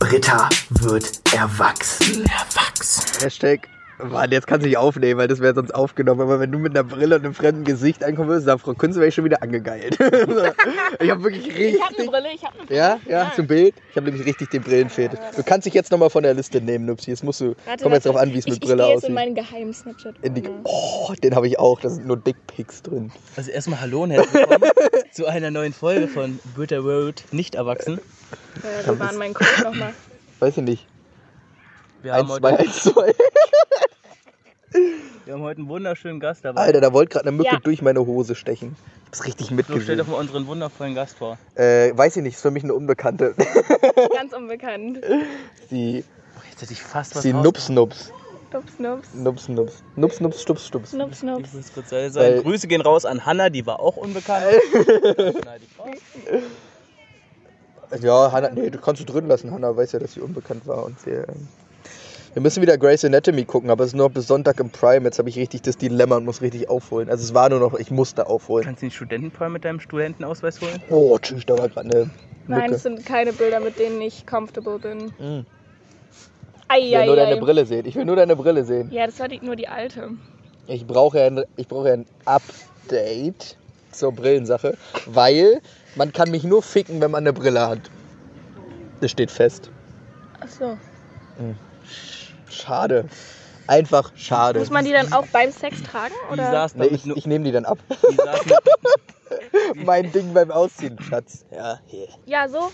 Britta wird erwachsen. Erwachsen. Hashtag, Mann, jetzt kannst du nicht aufnehmen, weil das wäre sonst aufgenommen. Aber wenn du mit einer Brille und einem fremden Gesicht ankommen würdest, dann Frau Kunze wäre ich schon wieder angegeilt. ich habe wirklich richtig. Ich habe eine Brille, ich habe eine Brille. Ja, ja, zum Bild. Ich habe nämlich richtig den Brillenfetisch. Du kannst dich jetzt nochmal von der Liste nehmen, Nupsi. Jetzt musst du. Warte, Komm jetzt warte. drauf an, wie es mit ich, Brille ich gehe jetzt in aussieht. meinen geheimen Snapchat. In die, oh, den habe ich auch. Da sind nur Dickpics drin. Also erstmal Hallo und herzlich willkommen zu einer neuen Folge von Britta Road nicht erwachsen. Ja, wir waren mein Code nochmal. Weiß ich nicht. Wir haben, 1, 2, heute, 1, 2. wir haben heute einen wunderschönen Gast dabei. Alter, da wollte gerade eine Mücke Ja. durch meine Hose stechen. Ich hab's richtig so, stell mitgesehen. doch mal unseren wundervollen Gast vor. Äh, weiß ich nicht, ist für mich eine Unbekannte. Ganz unbekannt. Die, Oh, jetzt hätte ich fast was die raus- Nups Nups. Nups, nups. Nups Nups. Nups Nups Stups Stups. Nups, Ich nups. muss kurz sagen, Weil- Grüße gehen raus an Hanna, die war auch unbekannt. Ja, Hannah, nee, du kannst du drin lassen. Hannah weiß ja, dass sie unbekannt war. Und wir, ähm, wir müssen wieder Grey's Anatomy gucken, aber es ist nur bis Sonntag im Prime. Jetzt habe ich richtig das Dilemma und muss richtig aufholen. Also es war nur noch, ich musste aufholen. Kannst du den Studentenpoint mit deinem Studentenausweis holen? Oh, tschüss, da war gerade eine Nein, Lücke. es sind keine Bilder, mit denen ich comfortable bin. Mhm. Ei, Ich will ei, nur deine ei. Brille sehen. Ich will nur deine Brille sehen. Ja, das war die, nur die alte. Ich brauche ja ein, ich brauche ja ein Update zur Brillensache, weil man kann mich nur ficken, wenn man eine Brille hat. Das steht fest. Achso. Schade. Einfach schade. Muss man die dann auch beim Sex tragen? Die Oder? saß Nee, ich, ich nehme die dann ab. Die mein Ding beim Ausziehen, Schatz. Ja, hier. Ja, so?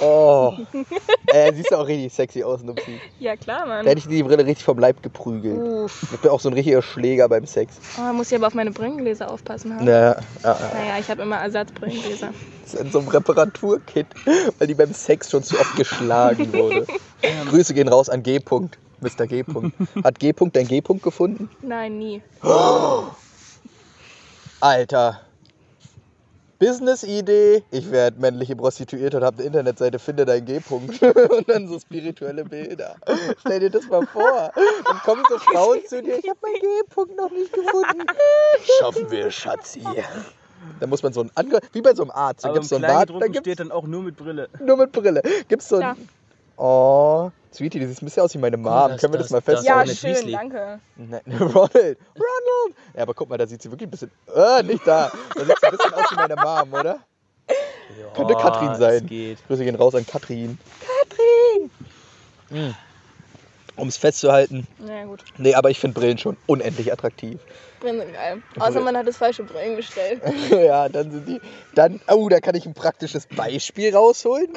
Oh. äh, siehst du auch richtig sexy aus, Nupsi. Ja, klar, Mann. Da hätte ich die Brille richtig vom Leib geprügelt. Uff. Ich bin auch so ein richtiger Schläger beim Sex. Oh, muss ich aber auf meine Brillengläser aufpassen. Ha? Naja, ja, ja. Naja, ich habe immer Ersatzbrillengläser. Das ist in so einem Reparaturkit, weil die beim Sex schon zu oft geschlagen wurde. Grüße gehen raus an G. -Punkt, Mr. G. -Punkt. Hat G. -Punkt dein G. -Punkt gefunden? Nein, nie. Alter. Business-Idee. Ich werde männliche Prostituierte und habe eine Internetseite, finde dein G-Punkt. Und dann so spirituelle Bilder. Stell dir das mal vor. Dann kommen so Frauen zu dir, ich habe meinen G-Punkt noch nicht gefunden. Schaffen wir, Schatzi. Da muss man so ein Ange wie bei so einem Arzt. Da im gibt's so ein Bart, da gibt's steht dann auch nur mit Brille. nur mit Brille. Gibt's so ein Oh, Sweetie, das sieht ein bisschen aus wie meine Mom. das- Können wir das, das- mal festhalten? Ja, schön, Weasley. danke. Nein, Ronald! Ronald! Ja, aber guck mal, da sieht sie wirklich ein bisschen. Äh, nicht da. Da sieht sie ein bisschen aus wie meine Mom, oder? Könnte Katrin das sein. geht. Grüße gehen raus an Katrin. Katrin! Um es festzuhalten. Na gut, Nee, aber ich finde Brillen schon unendlich attraktiv. Brillen sind geil. Außer man hat das falsche Brillen gestellt. ja, dann sind die. Dann. Oh, da kann ich ein praktisches Beispiel rausholen.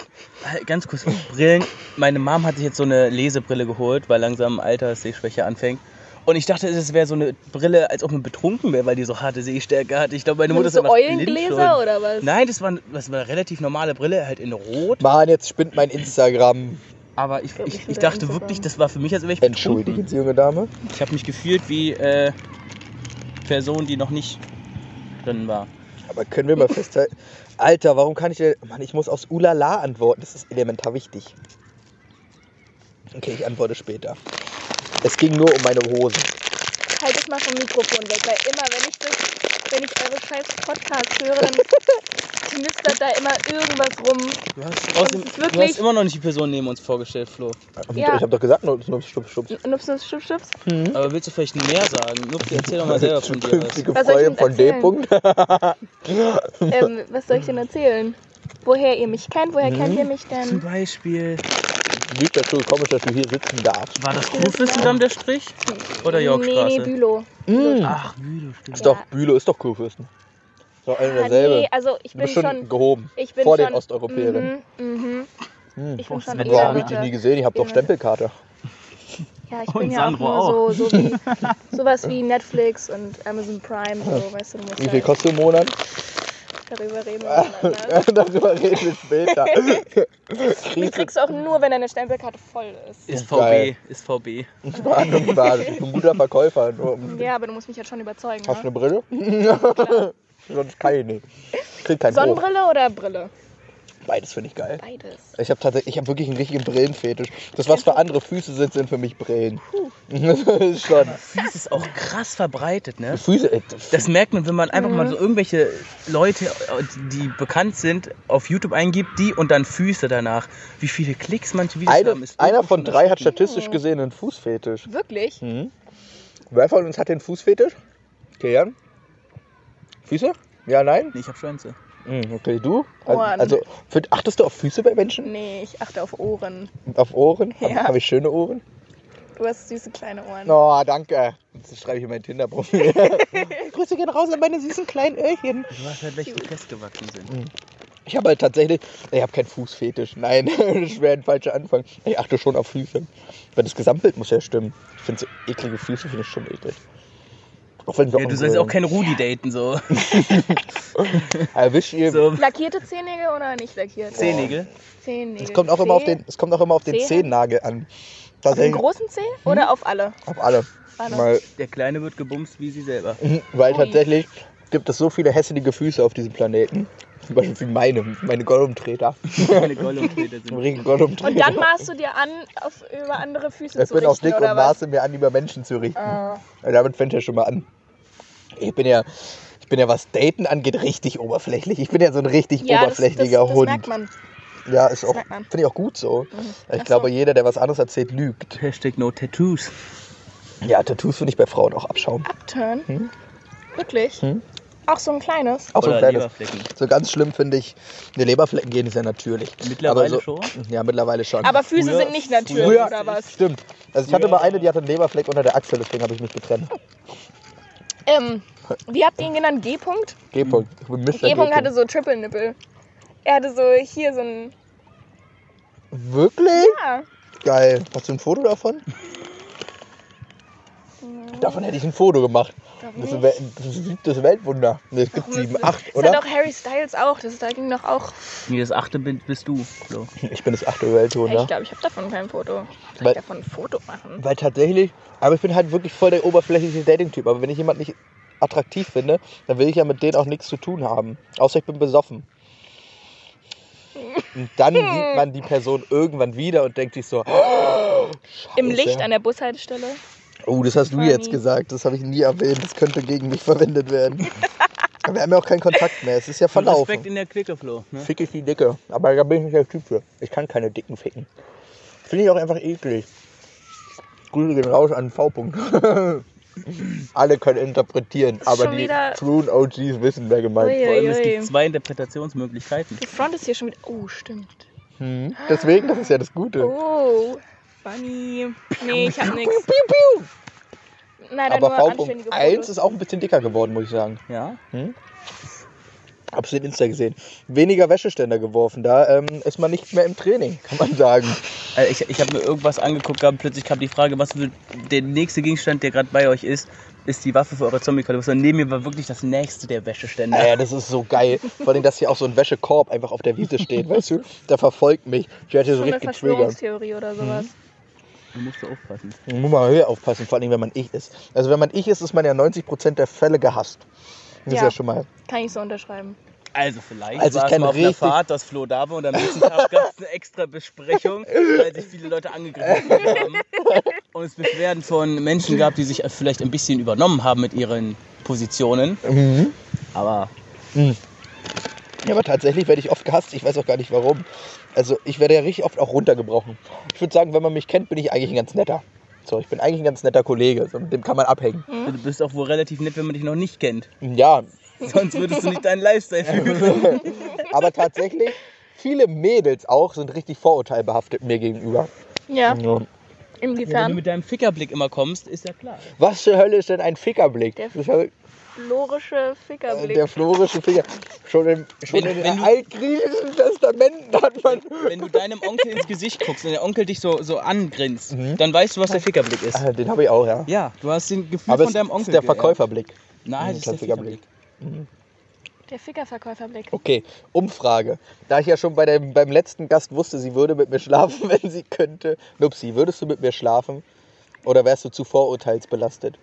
Halt, Ganz kurz, Brillen. Meine Mom hat sich jetzt so eine Lesebrille geholt, weil langsam Alterssehschwäche anfängt. Und ich dachte, es wäre so eine Brille, als ob man betrunken wäre, weil die so harte Sehstärke hat. Ich glaube, meine Mutter so einfach blind Eulengläser oder was? Nein, das war, das war eine relativ normale Brille, halt in Rot. Mann, jetzt spinnt mein Instagram. Aber ich, ich, ich dachte wirklich, das war für mich, als wäre ich Entschuldigen. Sie, junge Dame. Ich habe mich gefühlt wie äh, Person, die noch nicht drin war. Aber können wir mal festhalten. Alter, warum kann ich denn. Mann, ich muss aufs Ulala antworten. Das ist elementar wichtig. Okay, ich antworte später. Es ging nur um meine Hosen. Halt es mal vom Mikrofon weg, weil immer, wenn ich das, wenn ich eure scheiß Podcast höre, dann knistert da immer irgendwas rum. Du hast, außerdem, ist du wirklich- hast immer noch nicht die Person neben uns vorgestellt, Flo. Ja. Ich habe doch gesagt, nur stups, stups, stups. Nups, nups, stups, stups. Aber willst du vielleicht mehr sagen? Nupsi, erzähl doch mal selber von dir was. Künftige Was soll ich Freundin denn von D. erzählen? -Punkt. Ähm, was soll ich denn erzählen? Woher ihr mich kennt? Woher kennt ihr mich Zum denn? Beispiel, Liegt dazu, komisch, dass du hier sitzen darfst. war das Kurfürstendamm der Strich? Oder Nee, Yorkstraße? nee, Bülow. Ach, Bülow, stimmt. Ist doch, Bülow ist doch Kurfürsten. Ist doch eine Ah, derselbe. nee, also ich du bin bist schon, schon... gehoben. Ich bin vor schon, den Osteuropäerinnen. Mhm, mhm. Hm. Ich bin schon Boah, hab ich nie gesehen. Ich habe doch. Stempelkarte. Ja, ich Und bin ja auch nur so, so wie, sowas wie Netflix und Amazon Prime, so, weißt du, du musst Wie viel halt kostet im Monat? Darüber reden. miteinander. Darüber reden wir später. Die kriegst du auch nur, wenn deine Stempelkarte voll ist. Ist Geil. VB, ist VB. Verhandlungsbasis. Ich bin ein guter Verkäufer. Ja, aber du musst mich halt schon überzeugen. Hast du Ne? eine Brille? Sonst kann ich nicht. Ich krieg keinen Hoch. Sonnenbrille oder Brille? Beides finde ich geil. Beides. Ich habe tatsächlich, ich habe wirklich einen richtigen Brillenfetisch. Das, was für andere Füße sind, sind für mich Brillen. Das ist schon. Füße ist auch krass verbreitet, ne? Füße, äh, Das merkt man, wenn man einfach mal so irgendwelche Leute, die bekannt sind, auf YouTube eingibt, die und dann Füße danach. Wie viele Klicks manche Videos eine, haben, ist einer von drei hat statistisch gesehen einen Fußfetisch. Wirklich? Mhm. Wer von uns hat den Fußfetisch? Kilian? Füße? Ja, nein? Nee, ich hab Schwänze. Mhm, Okay, du? Also, Ohren. also für, achtest du auf Füße bei Menschen? Nee, ich achte auf Ohren. Auf Ohren? Habe Ja. hab ich schöne Ohren? Du hast süße kleine Ohren. Oh, danke. Das schreibe ich in mein Tinder-Profil. Grüße gehen raus an meine süßen kleinen Öhrchen. Du weißt halt, welche die festgewachsen sind. Ich habe halt tatsächlich, ich habe keinen Fußfetisch. Nein, das wäre ein falscher Anfang. Ich achte schon auf Füße. Weil das Gesamtbild muss ja stimmen. Ich finde so eklige Füße finde ich schon eklig. Auch wenn wir Ja, du sollst auch keine Rudi daten, so. Erwischt ihr. so Lackierte Zehennägel oder nicht lackierte? Zehennägel. Es kommt auch immer auf den, es kommt auch immer auf den Zehen? Zehennagel an. Auf den großen Zeh oder auf alle? Auf alle. Alle. Weil, Der Kleine wird gebumst wie sie selber. weil Ui. tatsächlich gibt es so viele hässliche Füße auf diesem Planeten. Zum Beispiel wie meine, meine Gollum-Treter. Meine Gollum-Treter sind. Und dann maßt du dir an, auf, über andere Füße Ich zu bin auch richten, dick und maße mir an, über Menschen zu richten. Ja, damit fängt er schon mal an. Ich bin ja, ich bin ja, was Daten angeht, richtig oberflächlich. Ich bin ja so ein richtig Ja, das, das, oberflächlicher das Hund. merkt man. Ja, ist auch, merkt man. finde ich auch gut so. Ich Ach so. glaube, jeder, der was anderes erzählt, lügt. Hashtag no tattoos. Ja, Tattoos finde ich bei Frauen auch abschauen. Upturn? Hm? Wirklich? Hm? Auch so ein kleines? Auch so ein kleines. Leberflecken. So ganz schlimm finde ich, ne Leberflecken gehen ist ja natürlich. Mittlerweile so, schon? Ja, mittlerweile schon. Aber Füße Früher- sind nicht natürlich, Früher, oder was? stimmt. Also ich hatte mal eine, die hatte einen Leberfleck unter der Achsel, deswegen habe ich mich getrennt. Ähm, wie habt ihr ihn genannt? G-Punkt? G-Punkt. G-Punkt hatte so Triple Nippel. Er hatte so hier so ein. Wirklich? Ja. Geil. Hast du ein Foto davon? Davon hätte ich ein Foto gemacht. Das ist, ein das ist siebtes Weltwunder. Nee, Es gibt sieben, ist- acht, Das oder? hat auch Harry Styles auch. Das, da ging doch auch. Nee, das achte bin- bist du, Flo. Ich bin das achte Weltwunder. Ich glaube, ich habe davon kein Foto. Soll Weil- ich davon ein Foto machen? Weil tatsächlich, aber ich bin halt wirklich voll der oberflächliche Dating-Typ. Aber wenn ich jemanden nicht attraktiv finde, dann will ich ja mit denen auch nichts zu tun haben. Außer ich bin besoffen. Und dann sieht man die Person irgendwann wieder und denkt sich so, Im Scheiße. Licht an der Bushaltestelle. Oh, das hast du Funny. jetzt gesagt, das habe ich nie erwähnt, das könnte gegen mich verwendet werden. Aber wir haben ja auch keinen Kontakt mehr, es ist ja Respekt verlaufen. in der Flo. Ne? Fick ich die Dicke, aber da bin ich nicht der Typ für. Ich kann keine Dicken ficken. Finde ich auch einfach eklig. Grüße gehen raus an V. -Punkt. Alle können interpretieren, aber die wieder- truen OGs wissen, wer gemeint ist. Vor allem, es gibt zwei Interpretationsmöglichkeiten. Die Front ist hier schon wieder. Oh, stimmt. Hm. Deswegen, das ist ja das Gute. Oh, funny. Nee, ich hab nix. Piu, piu. Leider Aber nur V. anständige 1 Fotos. ist auch ein bisschen dicker geworden, muss ich sagen. Ja? Hab's den Insta gesehen. Weniger Wäscheständer geworfen. Da ähm, ist man nicht mehr im Training, kann man sagen. Also ich ich habe mir irgendwas angeguckt gehabt, plötzlich kam die Frage, was wird der nächste Gegenstand, der gerade bei euch ist, ist die Waffe für eure Zombie-Kaliber. Und neben mir war wirklich das nächste der Wäscheständer. Naja, das ist so geil. Vor allem, dass hier auch so ein Wäschekorb einfach auf der Wiese steht, weißt du? Der verfolgt mich. Ich werde hier so richtig getriggert. Verschwörungstheorie oder sowas. Da musst du aufpassen. Man muss mal höher aufpassen, vor allem, wenn man ich ist. Also, wenn man ich ist, ist man ja 90% der Fälle gehasst. Das ist Ja. ja schon mal. Kann ich so unterschreiben. Also vielleicht Also ich war es kenn mal auf richtig- Fahrt, dass Flo da war und am nächsten Tag gab es eine extra Besprechung, weil sich viele Leute angegriffen haben. Und es Beschwerden von Menschen gab, die sich vielleicht ein bisschen übernommen haben mit ihren Positionen. Mhm. Aber Ja, aber tatsächlich werde ich oft gehasst. Ich weiß auch gar nicht warum. Also, ich werde ja richtig oft auch runtergebrochen. Ich würde sagen, wenn man mich kennt, bin ich eigentlich ein ganz netter. So, ich bin eigentlich ein ganz netter Kollege. So, mit dem kann man abhängen. du bist auch wohl relativ nett, wenn man dich noch nicht kennt. Ja, Sonst würdest du nicht deinen Lifestyle führen. aber tatsächlich, viele Mädels auch sind richtig vorurteilbehaftet mir gegenüber. Ja, Ja. Wenn du inwiefern? mit deinem Fickerblick immer kommst, ist ja klar. Was zur Hölle ist denn ein Fickerblick? Der Das ist äh, Florische Fickerblick. der florische Ficker. Schon, im, schon Wenn- in wenn den du- altgriechischen Testamenten hat man. Wenn du deinem Onkel ins Gesicht guckst und der Onkel dich so, so angrinst, dann weißt du, was der Fickerblick ist. Ah, den habe ich auch, ja. Ja, du hast den Gefühl Aber von es deinem ist Onkel. der geerbt. Verkäuferblick. Nein, Das das ist ist der der Fickerblick. Fickerblick. Der Fickerverkäuferblick. Okay, Umfrage. Da ich ja schon bei dem, beim letzten Gast wusste, sie würde mit mir schlafen, wenn sie könnte. Nupsi, würdest du mit mir schlafen? Oder wärst du zu vorurteilsbelastet?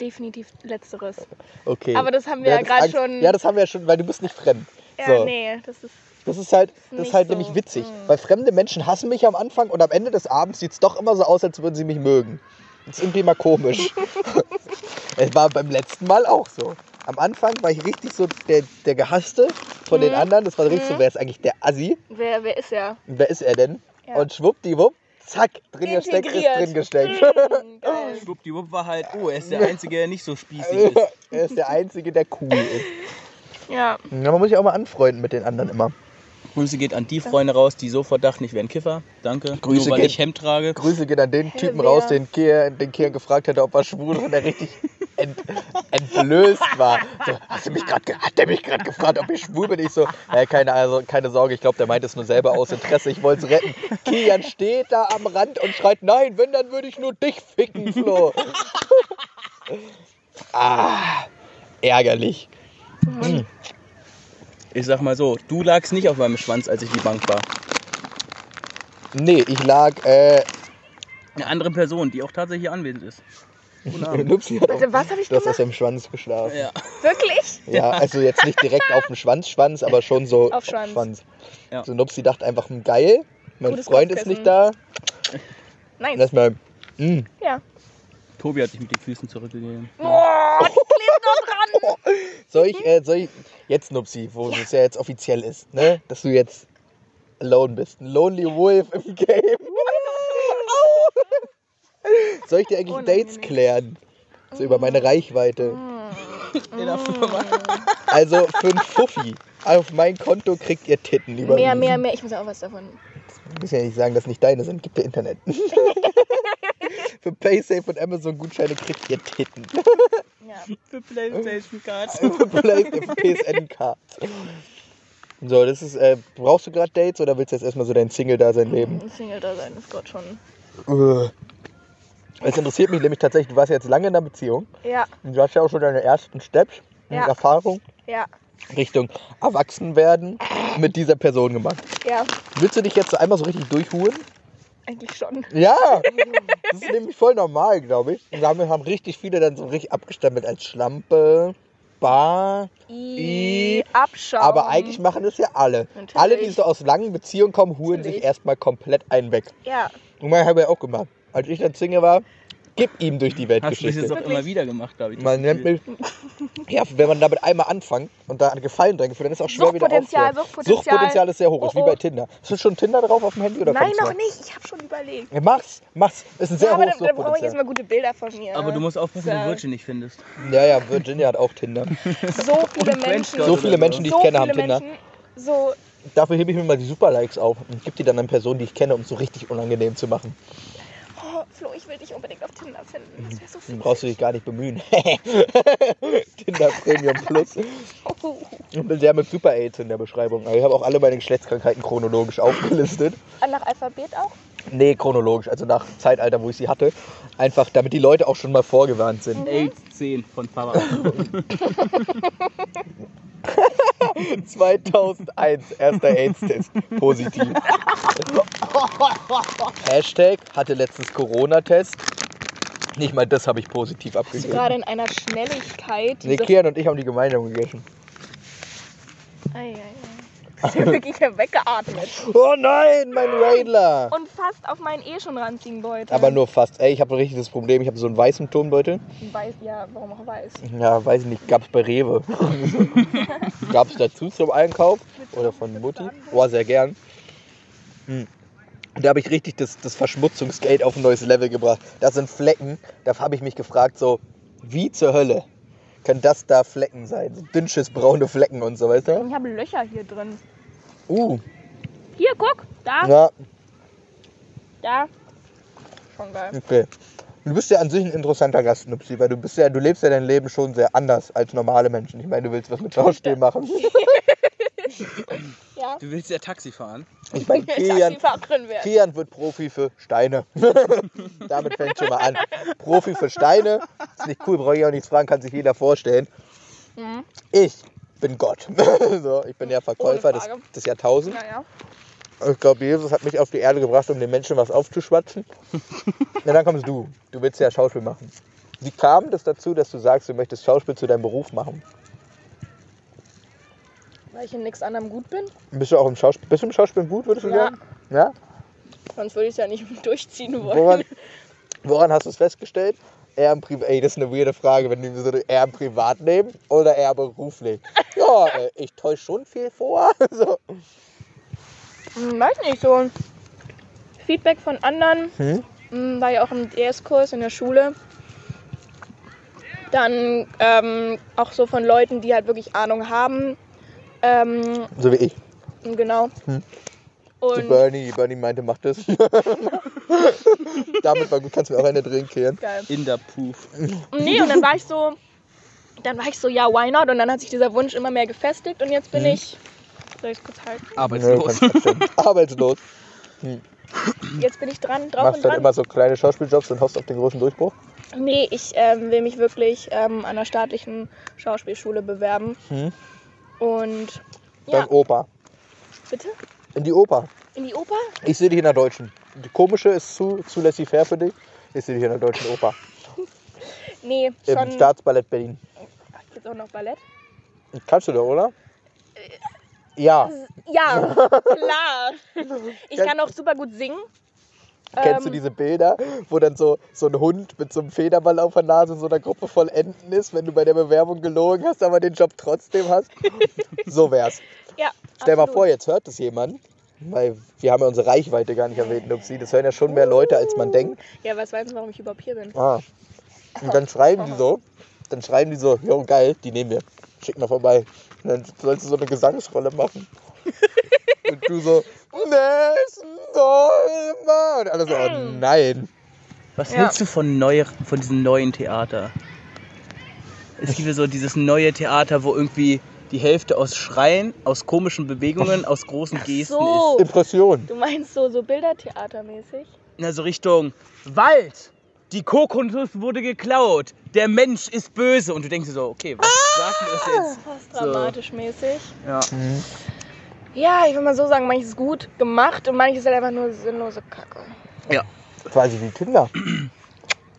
Definitiv letzteres. Okay. Aber das haben wir ja hat gerade schon- Ja, das haben wir ja schon, weil du bist nicht fremd. Ja, So. nee, das ist. Das ist halt, das ist halt so. nämlich witzig. Mm. Weil fremde Menschen hassen mich am Anfang und am Ende des Abends sieht es doch immer so aus, als würden sie mich mögen. Das ist irgendwie mal komisch. es war beim letzten Mal auch so. Am Anfang war ich richtig so der, der Gehasste von den Mhm. anderen. Das war richtig so, Mhm. wer ist eigentlich der Assi? Wer, wer ist er? Und wer ist er denn? Ja. Und schwuppdiwupp, zack, drin gesteckt, ist drin gesteckt. Mm, geil. Schwuppdiwupp war halt, oh, er ist der Einzige, der nicht so spießig ist. er ist der Einzige, der cool ist. Ja, Ja, man muss sich auch mal anfreunden mit den anderen immer. Grüße geht an die Freunde raus, die sofort dachten, ich wäre ein Kiffer. Danke. Grüße Nur weil geht- ich Hemd trage. Grüße gehen an den Hä, Typen wer? raus, den Kian, den Kian gefragt hatte, ob er schwul ist und der richtig ent, entblößt war. So, hast du mich grad, hat der mich gerade gefragt, ob ich schwul bin? Ich so, äh, keine, also, keine Sorge, ich glaube, der meint es nur selber aus Interesse, ich wollte es retten. Kian steht da am Rand und schreit, nein, wenn, dann würde ich nur dich ficken, Flo. ah, ärgerlich. Ich sag mal so, du lagst nicht auf meinem Schwanz, als ich die Bank war. Nee, ich lag, äh, Eine andere Person, die auch tatsächlich anwesend ist. Guten Abend. Nupsi hat Warte, was habe ich du hast gemacht? aus dem Schwanz geschlafen. Ja. Wirklich? Ja, also jetzt nicht direkt auf dem Schwanz, Schwanz, aber schon so Auf Schwanz. Ja. So Nupsi dachte einfach, hm, geil, mein Gutes Freund ist Kopfkissen. nicht da. Nein. Und erstmal, mm, Ja. Tobi hat dich mit den Füßen zurückgegeben. Boah, die klebt noch dran. soll ich, äh, soll ich, jetzt Nupsi, wo es ja jetzt offiziell ist, ne, dass du jetzt alone bist. Ein Lonely Wolf im Game. soll ich dir eigentlich Unangenehm. Dates klären? So über meine Reichweite. In der Firma. Also für ein Fuffi auf mein Konto kriegt ihr Titten über Mehr, mehr, mehr. Ich muss auch was davon. Du musst ja nicht sagen, dass nicht deine sind. Gibt dir Internet. Für PaySafe und Amazon Gutscheine kriegt ihr Titten. Ja. Für Playstation Cards. Für PSN Cards. So, das ist, äh, brauchst du gerade Dates oder willst du jetzt erstmal so dein Single-Dasein leben? Ein Single-Dasein ist Gott schon. Äh. Es interessiert mich nämlich tatsächlich, du warst jetzt lange in einer Beziehung Ja, und du hast ja auch schon deine ersten Steps und Ja. Erfahrung ja, Richtung Erwachsenwerden mit dieser Person gemacht. ja. Willst du dich jetzt so einmal so richtig durchhuren? Eigentlich schon. Ja, das ist nämlich voll normal, glaube ich. Und damit haben richtig viele dann so richtig abgestempelt als Schlampe, Bar. I, I, Abschaum. Aber eigentlich machen das ja alle. Natürlich. Alle, die so aus langen Beziehungen kommen, huren sich erstmal komplett einen weg. Ja, Und man habe ja auch gemacht. Als ich dann Single war, gib ihm durch die Hast du das Weltgeschichte. jetzt auch immer wieder gemacht, glaube ich. Man nennt mich, ja, wenn man damit einmal anfängt und da einen Gefallen dran gefühlt, dann ist es auch schwer wieder aufzuhören. Suchtpotenzial. Suchtpotenzial ist sehr hoch, ist wie Oh, oh. bei Tinder. Ist du schon Tinder drauf auf dem Handy oder Nein, noch nicht. Ich habe schon überlegt. Ja, mach's, mach's. Ist ein sehr ja, aber hohes dann, dann brauche ich jetzt mal gute Bilder von mir. Aber du musst aufpassen, wenn Ja. du Virgin nicht findest. Ja, ja, Virginia hat auch Tinder. so viele Und Menschen. So viele Menschen, die ich so kenne, haben Tinder. Menschen, so, Dafür hebe ich mir mal die Super-Likes auf und gebe die dann an Personen, die ich kenne, um es so richtig unangenehm zu machen. Flo, ich will dich unbedingt auf Tinder finden. Das wäre so viel. brauchst du dich gar nicht bemühen. Tinder Premium Plus. Oh. Ich bin sehr mit Super-AIDS in der Beschreibung. Aber ich habe auch alle meine Geschlechtskrankheiten chronologisch aufgelistet. Nach Alphabet auch? Nee, chronologisch, also nach Zeitalter, wo ich sie hatte. Einfach, damit die Leute auch schon mal vorgewarnt sind. AIDS 10 von Papa. 2001, erster AIDS-Test. Positiv. Hashtag hatte letztens Corona-Test. Nicht mal das habe ich positiv abgegeben. gerade in einer Schnelligkeit. Nee, Kian und ich haben die gemeinsam gegessen. Ei, ei, ei. Ist ja wirklich weggeatmet. Oh nein, mein Radler! Und fast auf meinen eh schon ranzigen Beutel. Aber nur fast. Ey, ich habe ein richtiges Problem. Ich habe so einen weißen Tonbeutel. Weiß, ja, warum auch weiß. Ja, weiß ich nicht. Gab's bei Rewe. Gab's dazu zum Einkauf? Oder von Mutti? Boah, sehr gern. Hm. Und da habe ich richtig das, das Verschmutzungsgate auf ein neues Level gebracht. Da sind Flecken. Da habe ich mich gefragt, so, wie zur Hölle können das da Flecken sein? So dünnsches braune Flecken und so, weißt du? Ich habe Löcher hier drin. Uh, Hier, guck. Da, ja, da. Schon geil. okay. Du bist ja an sich ein interessanter Gast, Nupsi, weil du bist ja, du lebst ja dein Leben schon sehr anders als normale Menschen. Ich meine, du willst was mit Schauspiel machen. Ja. Du willst ja Taxi fahren. Ich meine, Kian, Taxifahrerin werden. Kian wird Profi für Steine. Damit fängt schon mal an. Profi für Steine. Ist nicht cool, brauche ich auch nichts fragen, kann sich jeder vorstellen. Mhm. Ich bin Gott. so, ich bin der Verkäufer des, des Jahrtausends. Naja. Ich glaube, Jesus hat mich auf die Erde gebracht, um den Menschen was aufzuschwatzen. Na, dann kommst du. Du willst ja Schauspiel machen. Wie kam das dazu, dass du sagst, du möchtest Schauspiel zu deinem Beruf machen? Weil ich in nichts anderem gut bin. Bist du auch im Schauspiel? Bist du im Schauspiel gut, würdest du Ja. sagen? Ja. Sonst würde ich es ja nicht durchziehen wollen. Woran, woran hast du es festgestellt? Eher im Privat. Ey, das ist eine weirde Frage, wenn du so eher im Privatleben oder eher beruflich. Ja, äh, ich täusche schon viel vor. So. Hm, weiß nicht, so Feedback von anderen. Hm? Hm, War ja auch im DS-Kurs in der Schule. Dann ähm, auch so von Leuten, die halt wirklich Ahnung haben. Ähm, So wie ich. genau. Hm. So Und Bernie, Bernie meinte, mach das. Damit war gut, kannst du mir auch eine drehen, Kian. geil. In der Puff. Nee, und dann war ich so, dann war ich so, ja, why not? Und dann hat sich dieser Wunsch immer mehr gefestigt und jetzt bin Mhm. ich, soll ich es kurz halten? Arbeitslos. Arbeitslos. Jetzt bin ich dran, drauf Machst und dann dran. immer so kleine Schauspieljobs und hoffst auf den großen Durchbruch. Nee, ich ähm, will mich wirklich ähm, an der staatlichen Schauspielschule bewerben. Hm. Und Dann ja, Oper. bitte? In die Oper. In die Oper? Ich sehe dich in der Deutschen. Die komische ist zu, zu laissez-faire für dich. Ich sehe dich in der Deutschen Oper. Nee, Im schon. Staatsballett Berlin. Ach, Gibt's auch noch Ballett? Kannst du doch, oder? Ja. Ja, klar. Ich kann auch super gut singen. Kennst du Ähm, diese Bilder, wo dann so, so ein Hund mit so einem Federball auf der Nase in so einer Gruppe voll Enten ist, wenn du bei der Bewerbung gelogen hast, aber den Job trotzdem hast? so wär's. Ja, Stell mal absolut. vor, jetzt hört das jemand, weil wir haben ja unsere Reichweite gar nicht erwähnt, Upsi. Das hören ja schon mehr Leute, als man denkt. Ja, was weißt du, warum ich überhaupt hier bin? Ah. Und dann schreiben die so, dann schreiben die so, jo geil, die nehmen wir. Schick mal vorbei. Und dann sollst du so eine Gesangsrolle machen. Und du so, Sommer. Und alle so, oh nein. Was Ja. hältst du von, neu, von diesem neuen Theater? Es gibt ja so dieses neue Theater, wo irgendwie die Hälfte aus Schreien, aus komischen Bewegungen, aus großen Gesten So, Impression. du meinst so, so Bildertheatermäßig? ist. Na, so Richtung Wald! Die Kokosnuss wurde geklaut! Der Mensch ist böse! Und du denkst dir so, okay, was sagt mir das jetzt? Fast So. dramatisch mäßig. Ja. Ja, ich will mal so sagen, manches ist gut gemacht und manches ist halt einfach nur sinnlose Kacke. ja. Quasi wie Tinder.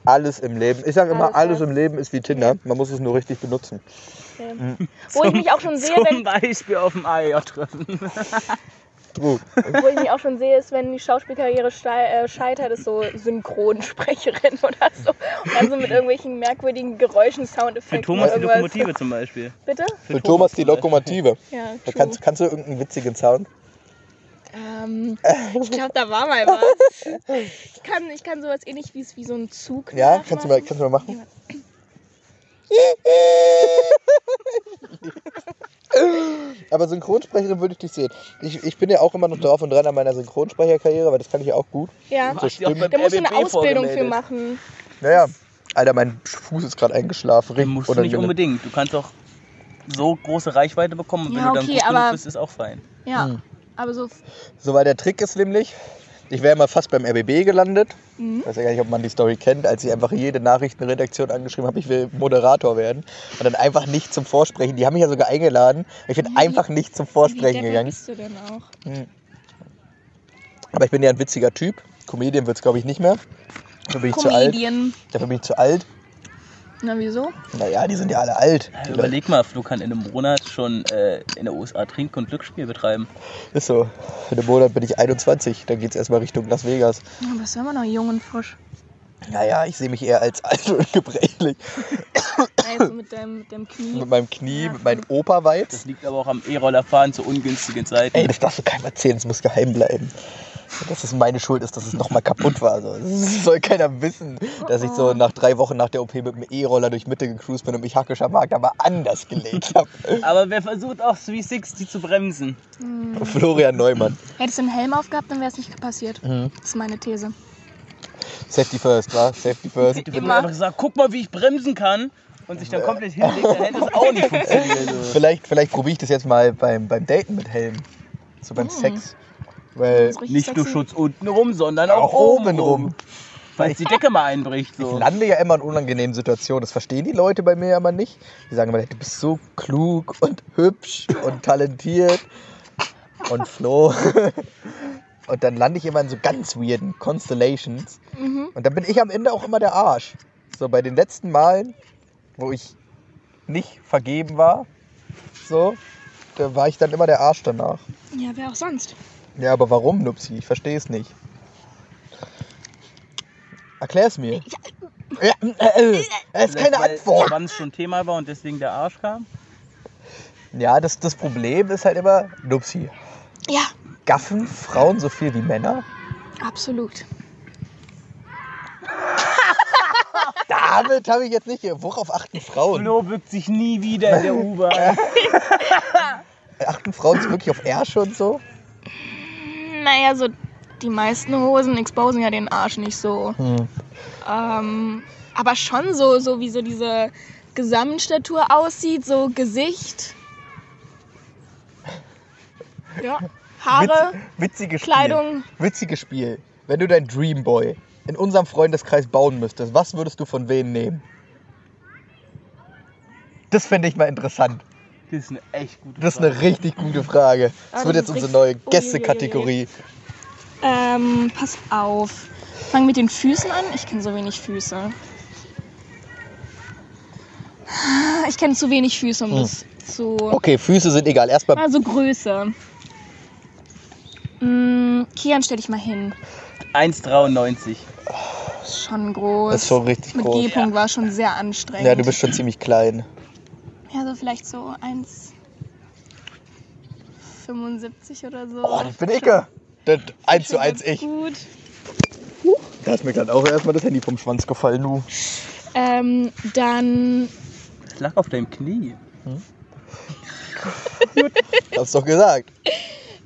Alles im Leben. Ich sage immer, Alles, alles im Leben ist wie Tinder. Man muss es nur richtig benutzen. Ja. Wo ich mich auch schon sehe, Zum wenn, Beispiel auf dem AEJ treffen. True. wo ich mich auch schon sehe, ist, wenn die Schauspielkarriere äh, scheitert, ist so Synchronsprecherin oder so. Und dann so mit irgendwelchen merkwürdigen Geräuschen, Für Soundeffekten. Thomas die. Lokomotive zum Beispiel. Bitte? Für Thomas die zum Beispiel. Lokomotive. Ja, Da kannst, kannst du irgendeinen witzigen Sound? Ähm, ich glaube, da war mal was. Ich kann, ich kann sowas ähnlich wie, wie so ein Zug. Ja, kannst du mal, kannst du mal machen? Aber Synchronsprecherin würde ich dich sehen. Ich, ich bin ja auch immer noch drauf und dran an meiner Synchronsprecherkarriere, weil das kann ich ja auch gut. Ja, So beim da musst du eine RBB Ausbildung für machen. Naja. Alter, mein Fuß ist gerade eingeschlafen. Den musst du nicht unbedingt. Du kannst auch so große Reichweite bekommen und wenn Ja, du dann okay, gut bist, ist auch fein. Ja, Hm. aber so. So, weil der Trick ist nämlich, ich wäre mal fast beim RBB gelandet. Mhm. Ich weiß ja gar nicht, ob man die Story kennt, als ich einfach jede Nachrichtenredaktion angeschrieben habe, ich will Moderator werden. Und dann einfach nicht zum Vorsprechen. Die haben mich ja sogar eingeladen. Ich bin Wie- einfach nicht zum Wie Vorsprechen deppert gegangen. bist du denn auch? Aber ich bin ja ein witziger Typ. Comedian wird es, glaube ich, nicht mehr. Dafür bin ich zu alt. Comedian. Dafür bin ich zu alt. Na, wieso? Naja, die sind ja alle alt. Die Leute. Überleg mal, Flo kann in einem Monat schon äh, in der USA Trink- und Glücksspiel betreiben. Ist so. In einem Monat bin ich 21. Dann geht es erstmal Richtung Las Vegas. Ja, aber ist immer noch jung und frisch. Naja, ich sehe mich eher als alt und gebrechlich. Also mit deinem, mit deinem Knie. Mit meinem Knie, Ja, mit meinem Opa-Weiz. Das liegt aber auch am E-Rollerfahren zu ungünstigen Zeiten. Ey, das darfst du keinem erzählen, es muss geheim bleiben. Dass es meine Schuld ist, dass es nochmal kaputt war. So. Das soll keiner wissen, dass ich so nach drei Wochen nach der OP mit dem E-Roller durch Mitte gecruised bin und mich hackischer Markt aber anders gelegt habe. Aber wer versucht auch 360 zu bremsen? Florian Neumann. Hättest du einen Helm aufgehabt, dann wäre es nicht passiert. Mhm. Das ist meine These. Safety first, wa? Safety first. Die wird einfach gesagt, guck mal, wie ich bremsen kann. Und sich dann komplett hinlegt, dann hätte es auch nicht funktioniert. Vielleicht, vielleicht probiere ich das jetzt mal beim, beim Daten mit Helm. So beim Sex. Weil Nicht nur. Schutz unten rum, sondern auch, auch oben rum. Falls die Decke mal einbricht. Ich So. lande ja immer in unangenehmen Situationen. Das verstehen die Leute bei mir immer nicht. Die sagen immer, du bist so klug und hübsch und talentiert und Flo. Und dann lande ich immer in so ganz weirden Constellations. Mhm. Und dann bin ich am Ende auch immer der Arsch. So bei den letzten Malen, wo ich nicht vergeben war, so, da war ich dann immer der Arsch danach. Ja, wer auch sonst. Ja, aber warum, Nupsi? Ich verstehe es nicht. Erklär es mir. Ja, äh, äh, es ist keine Antwort. Schwanz schon Thema war und deswegen der Arsch kam. Ja, das, das Problem ist halt immer, Nupsi, Ja, gaffen Frauen so viel wie Männer? absolut. Damit habe ich jetzt nicht. Worauf achten Frauen? Flo bückt sich nie wieder in der U-Bahn. Achten Frauen so wirklich auf Ärsche und so? Naja, so die meisten Hosen exposen ja den Arsch nicht so. Hm. Ähm, aber schon so, so wie so diese Gesamtstatur aussieht, so Gesicht. Ja, Haare, Witz, witziges Spiel. Kleidung. Witziges Spiel. Wenn du dein Dreamboy in unserem Freundeskreis bauen müsstest, was würdest du von wem nehmen? Das fände ich mal interessant. Das ist eine echt gute Das ist Frage. eine richtig gute Frage. Das Ah, wird das jetzt unsere neue. Gästekategorie. Ähm, pass auf. Fang mit den Füßen an. Ich kenne so wenig Füße. Ich kenne zu wenig Füße, um Hm. das zu. Okay, Füße sind egal. Erstmal Also Größe. Mm, Kian, stell dich mal hin. 1,93. Ist schon groß. Das ist schon richtig Mit groß. G-Punkt war schon sehr anstrengend. Ja, du bist schon ziemlich klein. Vielleicht so 1,75 oder so. Oh, das bin ich. ja. Das 1 zu Schon 1 ganz ich. Gut. Da ist mir gerade auch erstmal das Handy vom Schwanz gefallen, du. Ähm, dann Ich lag auf deinem Knie. Hast doch gesagt.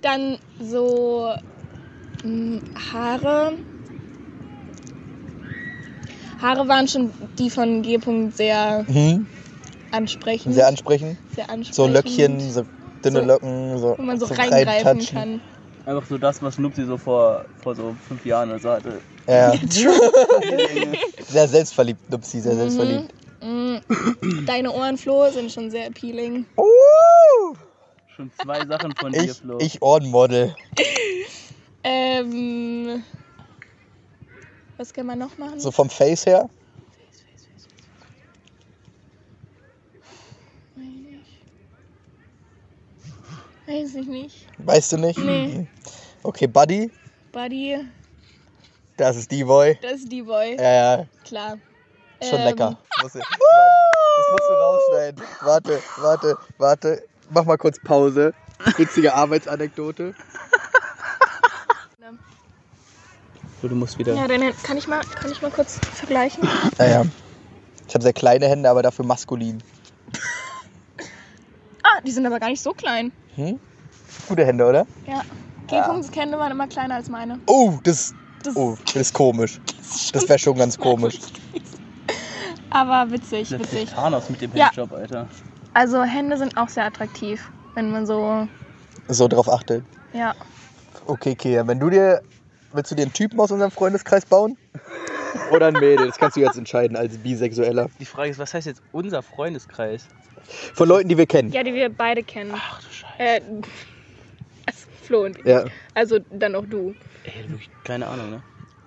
Dann so mh, Haare. Haare waren schon die von G. -Punkt sehr Mhm. Ansprechend. Sehr ansprechend. sehr ansprechend. So Löckchen, so dünne So, Locken, so. Wo man so zum reingreifen kann. Einfach so das, was Nupsi so vor, vor so fünf Jahren oder so hatte. Ja. sehr selbstverliebt, Nupsi, sehr selbstverliebt. Mm, Deine Ohren, Flo, sind schon sehr appealing. Uh, Schon zwei Sachen von dir, ich, Flo. ich Ohrenmodel. Ähm, was kann man noch machen? So vom Face her. Weiß ich nicht. Weißt du nicht? Nee. Okay, Buddy, Buddy, das ist die Boy. das ist die Boy. Ja, ja, Klar. schon Ähm, lecker. Das musst du rausschneiden. Warte, warte, warte. Mach mal kurz Pause. Witzige Arbeitsanekdote. Flo, du musst wieder. Ja, dann kann ich mal, kann ich mal kurz vergleichen. Naja. Ich habe sehr kleine Hände, aber dafür maskulin. Ah, die sind aber gar nicht so klein. Hm? Gute Hände, oder? Ja. G-Punkts-Hände waren immer kleiner als meine. Oh, das, Das oh, das ist komisch. Das wäre schon ganz komisch. Aber witzig, Setz dich witzig. Thanos mit dem Ja. Handjob, Alter. Also Hände sind auch sehr attraktiv, wenn man so, So drauf achtet. ja. Okay, Kea, wenn du dir. Willst du dir einen Typen aus unserem Freundeskreis bauen? Oder ein Mädel? Das kannst du jetzt entscheiden als Bisexueller. Die Frage ist, was heißt jetzt unser Freundeskreis? Von Leuten, die wir kennen. Ja, die wir beide kennen. Ach du Scheiße. Äh, also Flo und ich. Ja. Also dann auch du. Ey, wirklich keine Ahnung, ne?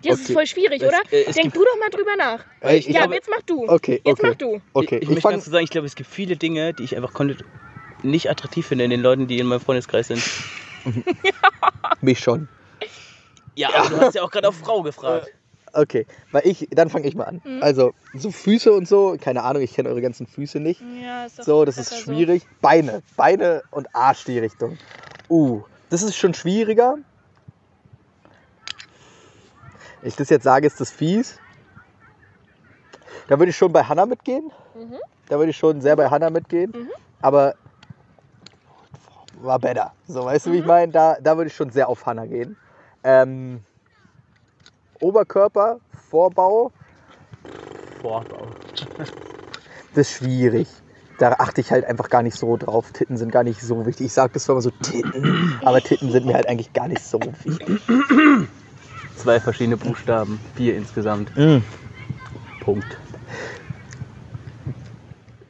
Das Okay. ist voll schwierig, Es- oder? äh, es Denk du doch mal drüber nach. Ey, ich ja, glaube- jetzt mach du. Okay, Jetzt okay. mach du. Okay, ich, ich, ich möchte ganz sagen, ich glaube, es gibt viele Dinge, die ich einfach konnte nicht attraktiv finde in den Leuten, die in meinem Freundeskreis sind. mich schon. Ja, aber du hast ja auch gerade auf Frau gefragt. Okay, weil ich, dann fange ich mal an. Mhm. Also, so Füße und so, keine Ahnung, ich kenne eure ganzen Füße nicht. Ja, ist So, das ist schwierig. Beine, Beine und Arsch die Richtung. Uh, das ist schon schwieriger. Wenn ich das jetzt sage, ist das fies. Da würde ich schon bei Hannah mitgehen. Mhm. Da würde ich schon sehr bei Hannah mitgehen. Mhm. Aber war better. So, weißt du, Mhm. wie ich meine? Da, da würde ich schon sehr auf Hannah gehen. Ähm, Oberkörper, Vorbau, Vorbau. das ist schwierig. Da achte ich halt einfach gar nicht so drauf. Titten sind gar nicht so wichtig. Ich sage das zwar immer so Titten, aber Titten sind mir halt eigentlich gar nicht so wichtig. Zwei verschiedene Buchstaben, vier insgesamt. Punkt.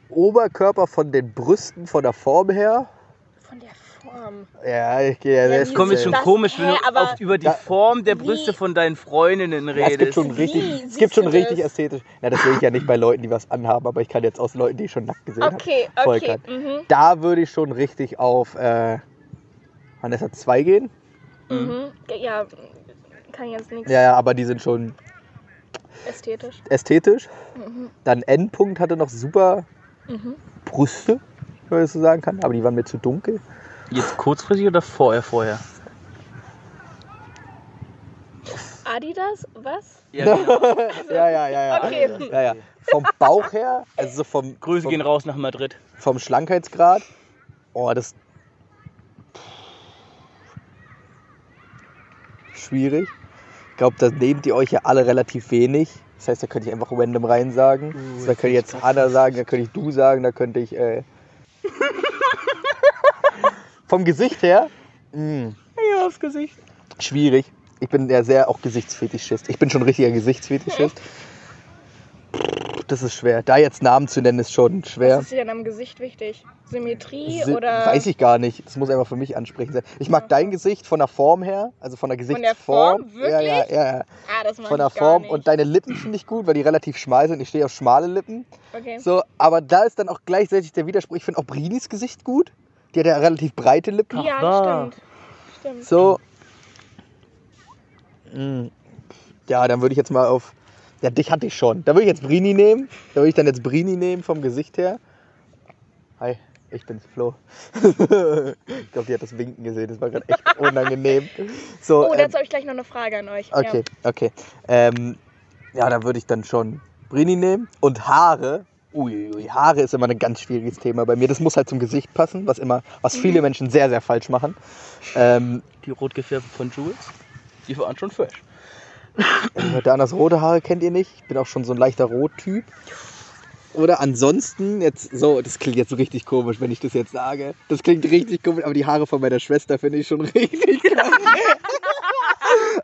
Oberkörper von den Brüsten, von der Form her. Form. Ja, ich gehe ja, Ja, das wie Komm, ist schon komisch, wenn hä, du aber- auf, über die. Form der Brüste Wie? von deinen Freundinnen Ja, es gibt redest. schon Wie richtig, es gibt schon richtig das? ästhetisch. Na, das will ich ja nicht bei Leuten, die was anhaben, aber ich kann jetzt aus Leuten, die ich schon nackt gesehen habe. Okay, voll okay. kann. Mhm. Da würde ich schon richtig auf äh, Vanessa 2 gehen. Mhm. Ja, kann jetzt nichts Ja, ja, aber die sind schon ästhetisch. ästhetisch. Mhm. Dann Endpunkt hatte noch super Mhm. Brüste, wenn man das so sagen kann, aber die waren mir zu dunkel. Jetzt kurzfristig oder vorher, vorher? Adidas, was? Ja. Ja, ja, ja, ja. Okay. ja, ja. Vom Bauch her, also so vom, Grüße vom, gehen raus nach Madrid. vom Schlankheitsgrad. Oh, das. Schwierig. Ich glaube, da nehmt ihr euch ja alle relativ wenig. Das heißt, da könnte ich einfach random rein sagen. Uh, da könnte ich jetzt Hanna sagen, da könnte ich du sagen, da könnte ich. Äh Vom Gesicht her. Mh, Ja, aufs Gesicht. schwierig. Ich bin ja sehr auch Gesichtsfetischist. Ich bin schon richtiger Gesichtsfetischist. Das ist schwer. Da jetzt Namen zu nennen, ist schon schwer. Was ist dir denn am Gesicht wichtig? Symmetrie Si- oder. Weiß ich gar nicht. Das muss einfach für mich ansprechend sein. Ich mag dein Gesicht von der Form her, also von der der Gesichtsform. Form? Ja, ja, Wirklich? ja, ja. Ah, das mag Von der ich gar Form. nicht. Und deine Lippen finde ich gut, weil die relativ schmal sind. Ich stehe auf schmale Lippen. Okay. So, aber da ist dann auch gleichzeitig der Widerspruch. Ich finde auch Brinis Gesicht gut. Die hat ja relativ breite Lippen. ja, da. stimmt. Stimmt. So. Mm. Ja, dann würde ich jetzt mal auf. Ja, dich hatte ich schon. Da würde ich jetzt Brini nehmen. Da würde ich dann jetzt Brini nehmen vom Gesicht her. Hi, ich bin's Flo. ich glaube, die hat das Winken gesehen. Das war gerade echt unangenehm. So, Oh, ähm, dazu habe ich gleich noch eine Frage an euch. okay, okay. Ähm, ja, da würde ich dann schon Brini nehmen. Und Haare. Uiuiui, Haare ist immer ein ganz schwieriges Thema bei mir. Das muss halt zum Gesicht passen, was immer, was viele Menschen sehr, sehr falsch machen. Ähm, Die rot gefärbte von Jules, die waren schon fresh. Danas rote Haare kennt ihr nicht. Ich bin auch schon so ein leichter Rottyp. Oder ansonsten, jetzt so, das klingt jetzt so richtig komisch, wenn ich das jetzt sage. Das klingt richtig komisch, aber die Haare von meiner Schwester finde ich schon richtig geil.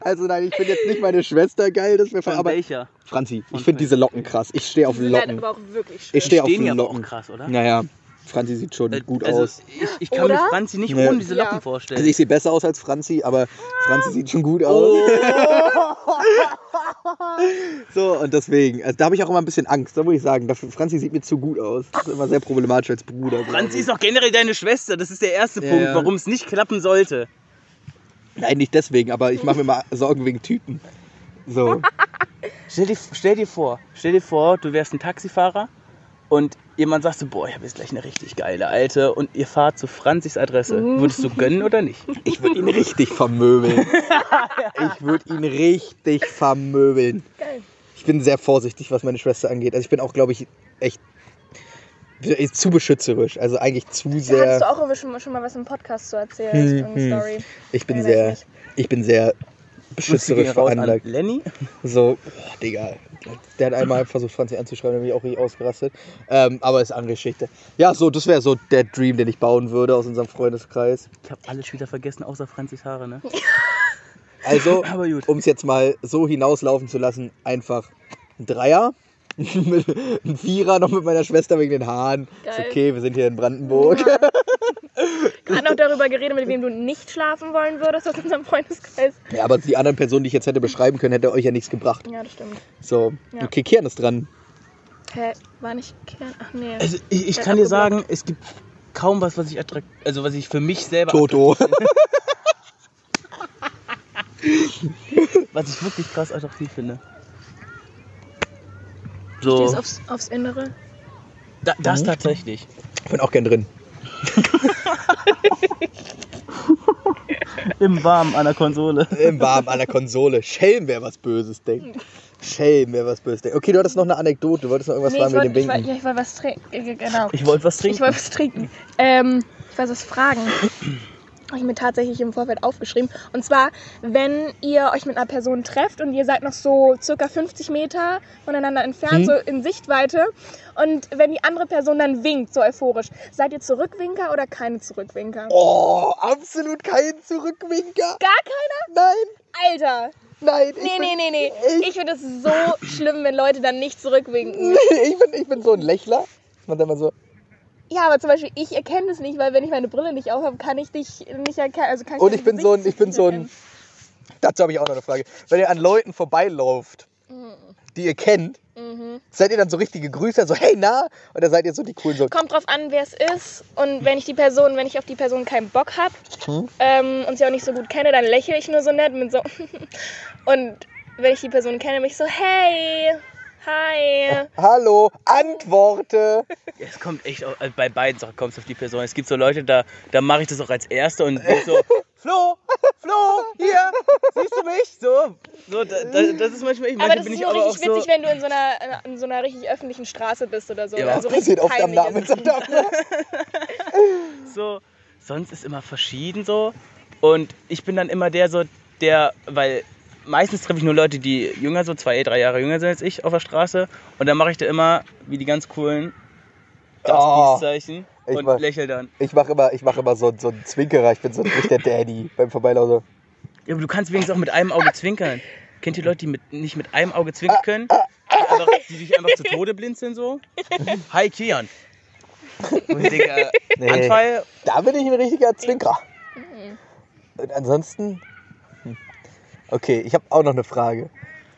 also nein, ich finde jetzt nicht meine Schwester geil, das wäre aber welcher? Franzi, ich finde diese Locken krass. Ich stehe auf Die sind halt Locken. aber auch wirklich schön. Ich stehe auf Locken. krass, oder? Naja, Franzi sieht schon Äh, gut also, aus. Ich, ich kann mir Oder? Franzi nicht Nee. ohne diese Locken Ja. vorstellen. Also ich sehe besser aus als Franzi, aber Franzi sieht schon gut aus. so, und deswegen, also da habe ich auch immer ein bisschen Angst, da muss ich sagen. Dafür, Franzi sieht mir zu gut aus. Das ist immer sehr problematisch als Bruder. Franzi ist doch generell deine Schwester. Das ist der erste Ja, Punkt, warum es nicht klappen sollte. Nein, nicht deswegen, aber ich mache mir mal Sorgen wegen Typen. So. Stell dir, stell dir vor, stell dir vor, du wärst ein Taxifahrer und jemand sagt so, boah, ich habe jetzt gleich eine richtig geile Alte und ihr fahrt zu Franzis Adresse. Würdest du gönnen oder nicht? Ich würde ihn richtig vermöbeln. Ich würde ihn richtig vermöbeln. Geil. Ich bin sehr vorsichtig, was meine Schwester angeht. Also ich bin auch, glaube ich, echt zu beschützerisch. Also eigentlich zu Da hattest sehr. du auch schon, mal- schon mal was im Podcast zu erzählen. Hm, hm. Story. Ich bin sehr, ich bin sehr beschützerisch veranlagt. Lenny. So, boah, Digga. Der hat einmal versucht, Franzi anzuschreiben, da bin ich auch richtig ausgerastet. Ähm, aber ist eine andere Geschichte. Ja, so, das wäre so der Dream, den ich bauen würde aus unserem Freundeskreis. Ich habe alles wieder vergessen, außer Franzis Haare, ne? Also, um es jetzt mal so hinauslaufen zu lassen, einfach ein Dreier. Mit- ein Vierer noch mit meiner Schwester wegen den Haaren. Ist Geil. okay, wir sind hier in Brandenburg. Gerade noch darüber geredet, mit wem du nicht schlafen wollen würdest aus unserem Freundeskreis. Ja, aber die anderen Personen, die ich jetzt hätte beschreiben können, hätte euch ja nichts gebracht. Ja, das stimmt. So, Ja. okay, Kian ist dran. Hä? War nicht Kern? Ach nee. Also ich, ich kann dir sagen, es gibt kaum was, was ich attrakt, also was ich für mich selber Toto. was ich wirklich krass attraktiv finde. Stehst So, aufs, aufs Innere? da, das Mhm. tatsächlich. Ich bin auch gern drin. Im Warmen an der Konsole. Im Warmen an der Konsole. Schelm, wer was Böses denkt. Schelm, wer was Böses denkt. Okay, du hattest noch eine Anekdote. Du wolltest noch irgendwas Nee, ich fragen mit wollte dem ich wollt, Winken. ja, ich wollt was trinken. Genau. Ich wollte was trinken. Ich wollte was trinken. Ähm, ich wollte was fragen. Habe ich mir tatsächlich im Vorfeld aufgeschrieben. Und zwar, wenn ihr euch mit einer Person trefft und ihr seid noch so circa 50 Meter voneinander entfernt, Hm. so in Sichtweite, und wenn die andere Person dann winkt, so euphorisch, seid ihr Zurückwinker oder keine Zurückwinker? Oh, absolut kein Zurückwinker. Gar keiner? Nein, Alter! nein. ich Nee, bin, nee, nee, nee. Ich, Ich finde es so schlimm, wenn Leute dann nicht zurückwinken. ich, bin, ich bin so ein Lächler. Man sagt immer so. Ja, aber zum Beispiel, ich erkenne es nicht, weil wenn ich meine Brille nicht aufhabe, kann ich dich nicht erkennen. Also kann ich Und ich bin so ein, Gesicht ich bin so ein, dazu habe ich auch noch eine Frage. Wenn ihr an Leuten vorbeilauft, die ihr kennt, Mhm. seid ihr dann so richtige Grüße, so hey na? Oder seid ihr so die coolen so, Kommt drauf an, wer es ist. Und wenn ich die Person, wenn ich auf die Person keinen Bock habe ähm, und sie auch nicht so gut kenne, dann lächle ich nur so nett mit so. und wenn ich die Person kenne, bin ich so, hey, hi. hallo, antworte. Es kommt echt auch, also bei beiden Sachen kommt es auf die Person. Es gibt so Leute, da, da mache ich das auch als Erste und bin so, Flo, Flo, hier, siehst du mich? So, so da, da, das ist manchmal ich. Aber das bin ist ich nur aber auch richtig so, witzig, wenn du in so einer, in so einer richtig öffentlichen Straße bist oder so. Ja, oder aber so Passiert oft am. Nachmittag. so, sonst ist immer verschieden so. Und ich bin dann immer der so, der, weil meistens treffe ich nur Leute, die jünger so, zwei, drei Jahre jünger sind als ich auf der Straße. Und dann mache ich da immer, wie die ganz coolen, das Oh, Peace-Zeichen ich und mach- lächel dann. Ich mache immer, ich mach immer so, so einen Zwinkerer, ich bin so nicht der Daddy beim Vorbeilaufen. Ja, aber du kannst wenigstens auch mit einem Auge zwinkern. Kennt ihr Leute, die mit, nicht mit einem Auge zwinkern können? Die, einfach, die sich einfach zu Tode blinzeln so? Hi Kian. Denke, äh, Nee. Anfall, Da bin ich ein richtiger Zwinkerer. Und ansonsten. Okay, ich habe auch noch eine Frage.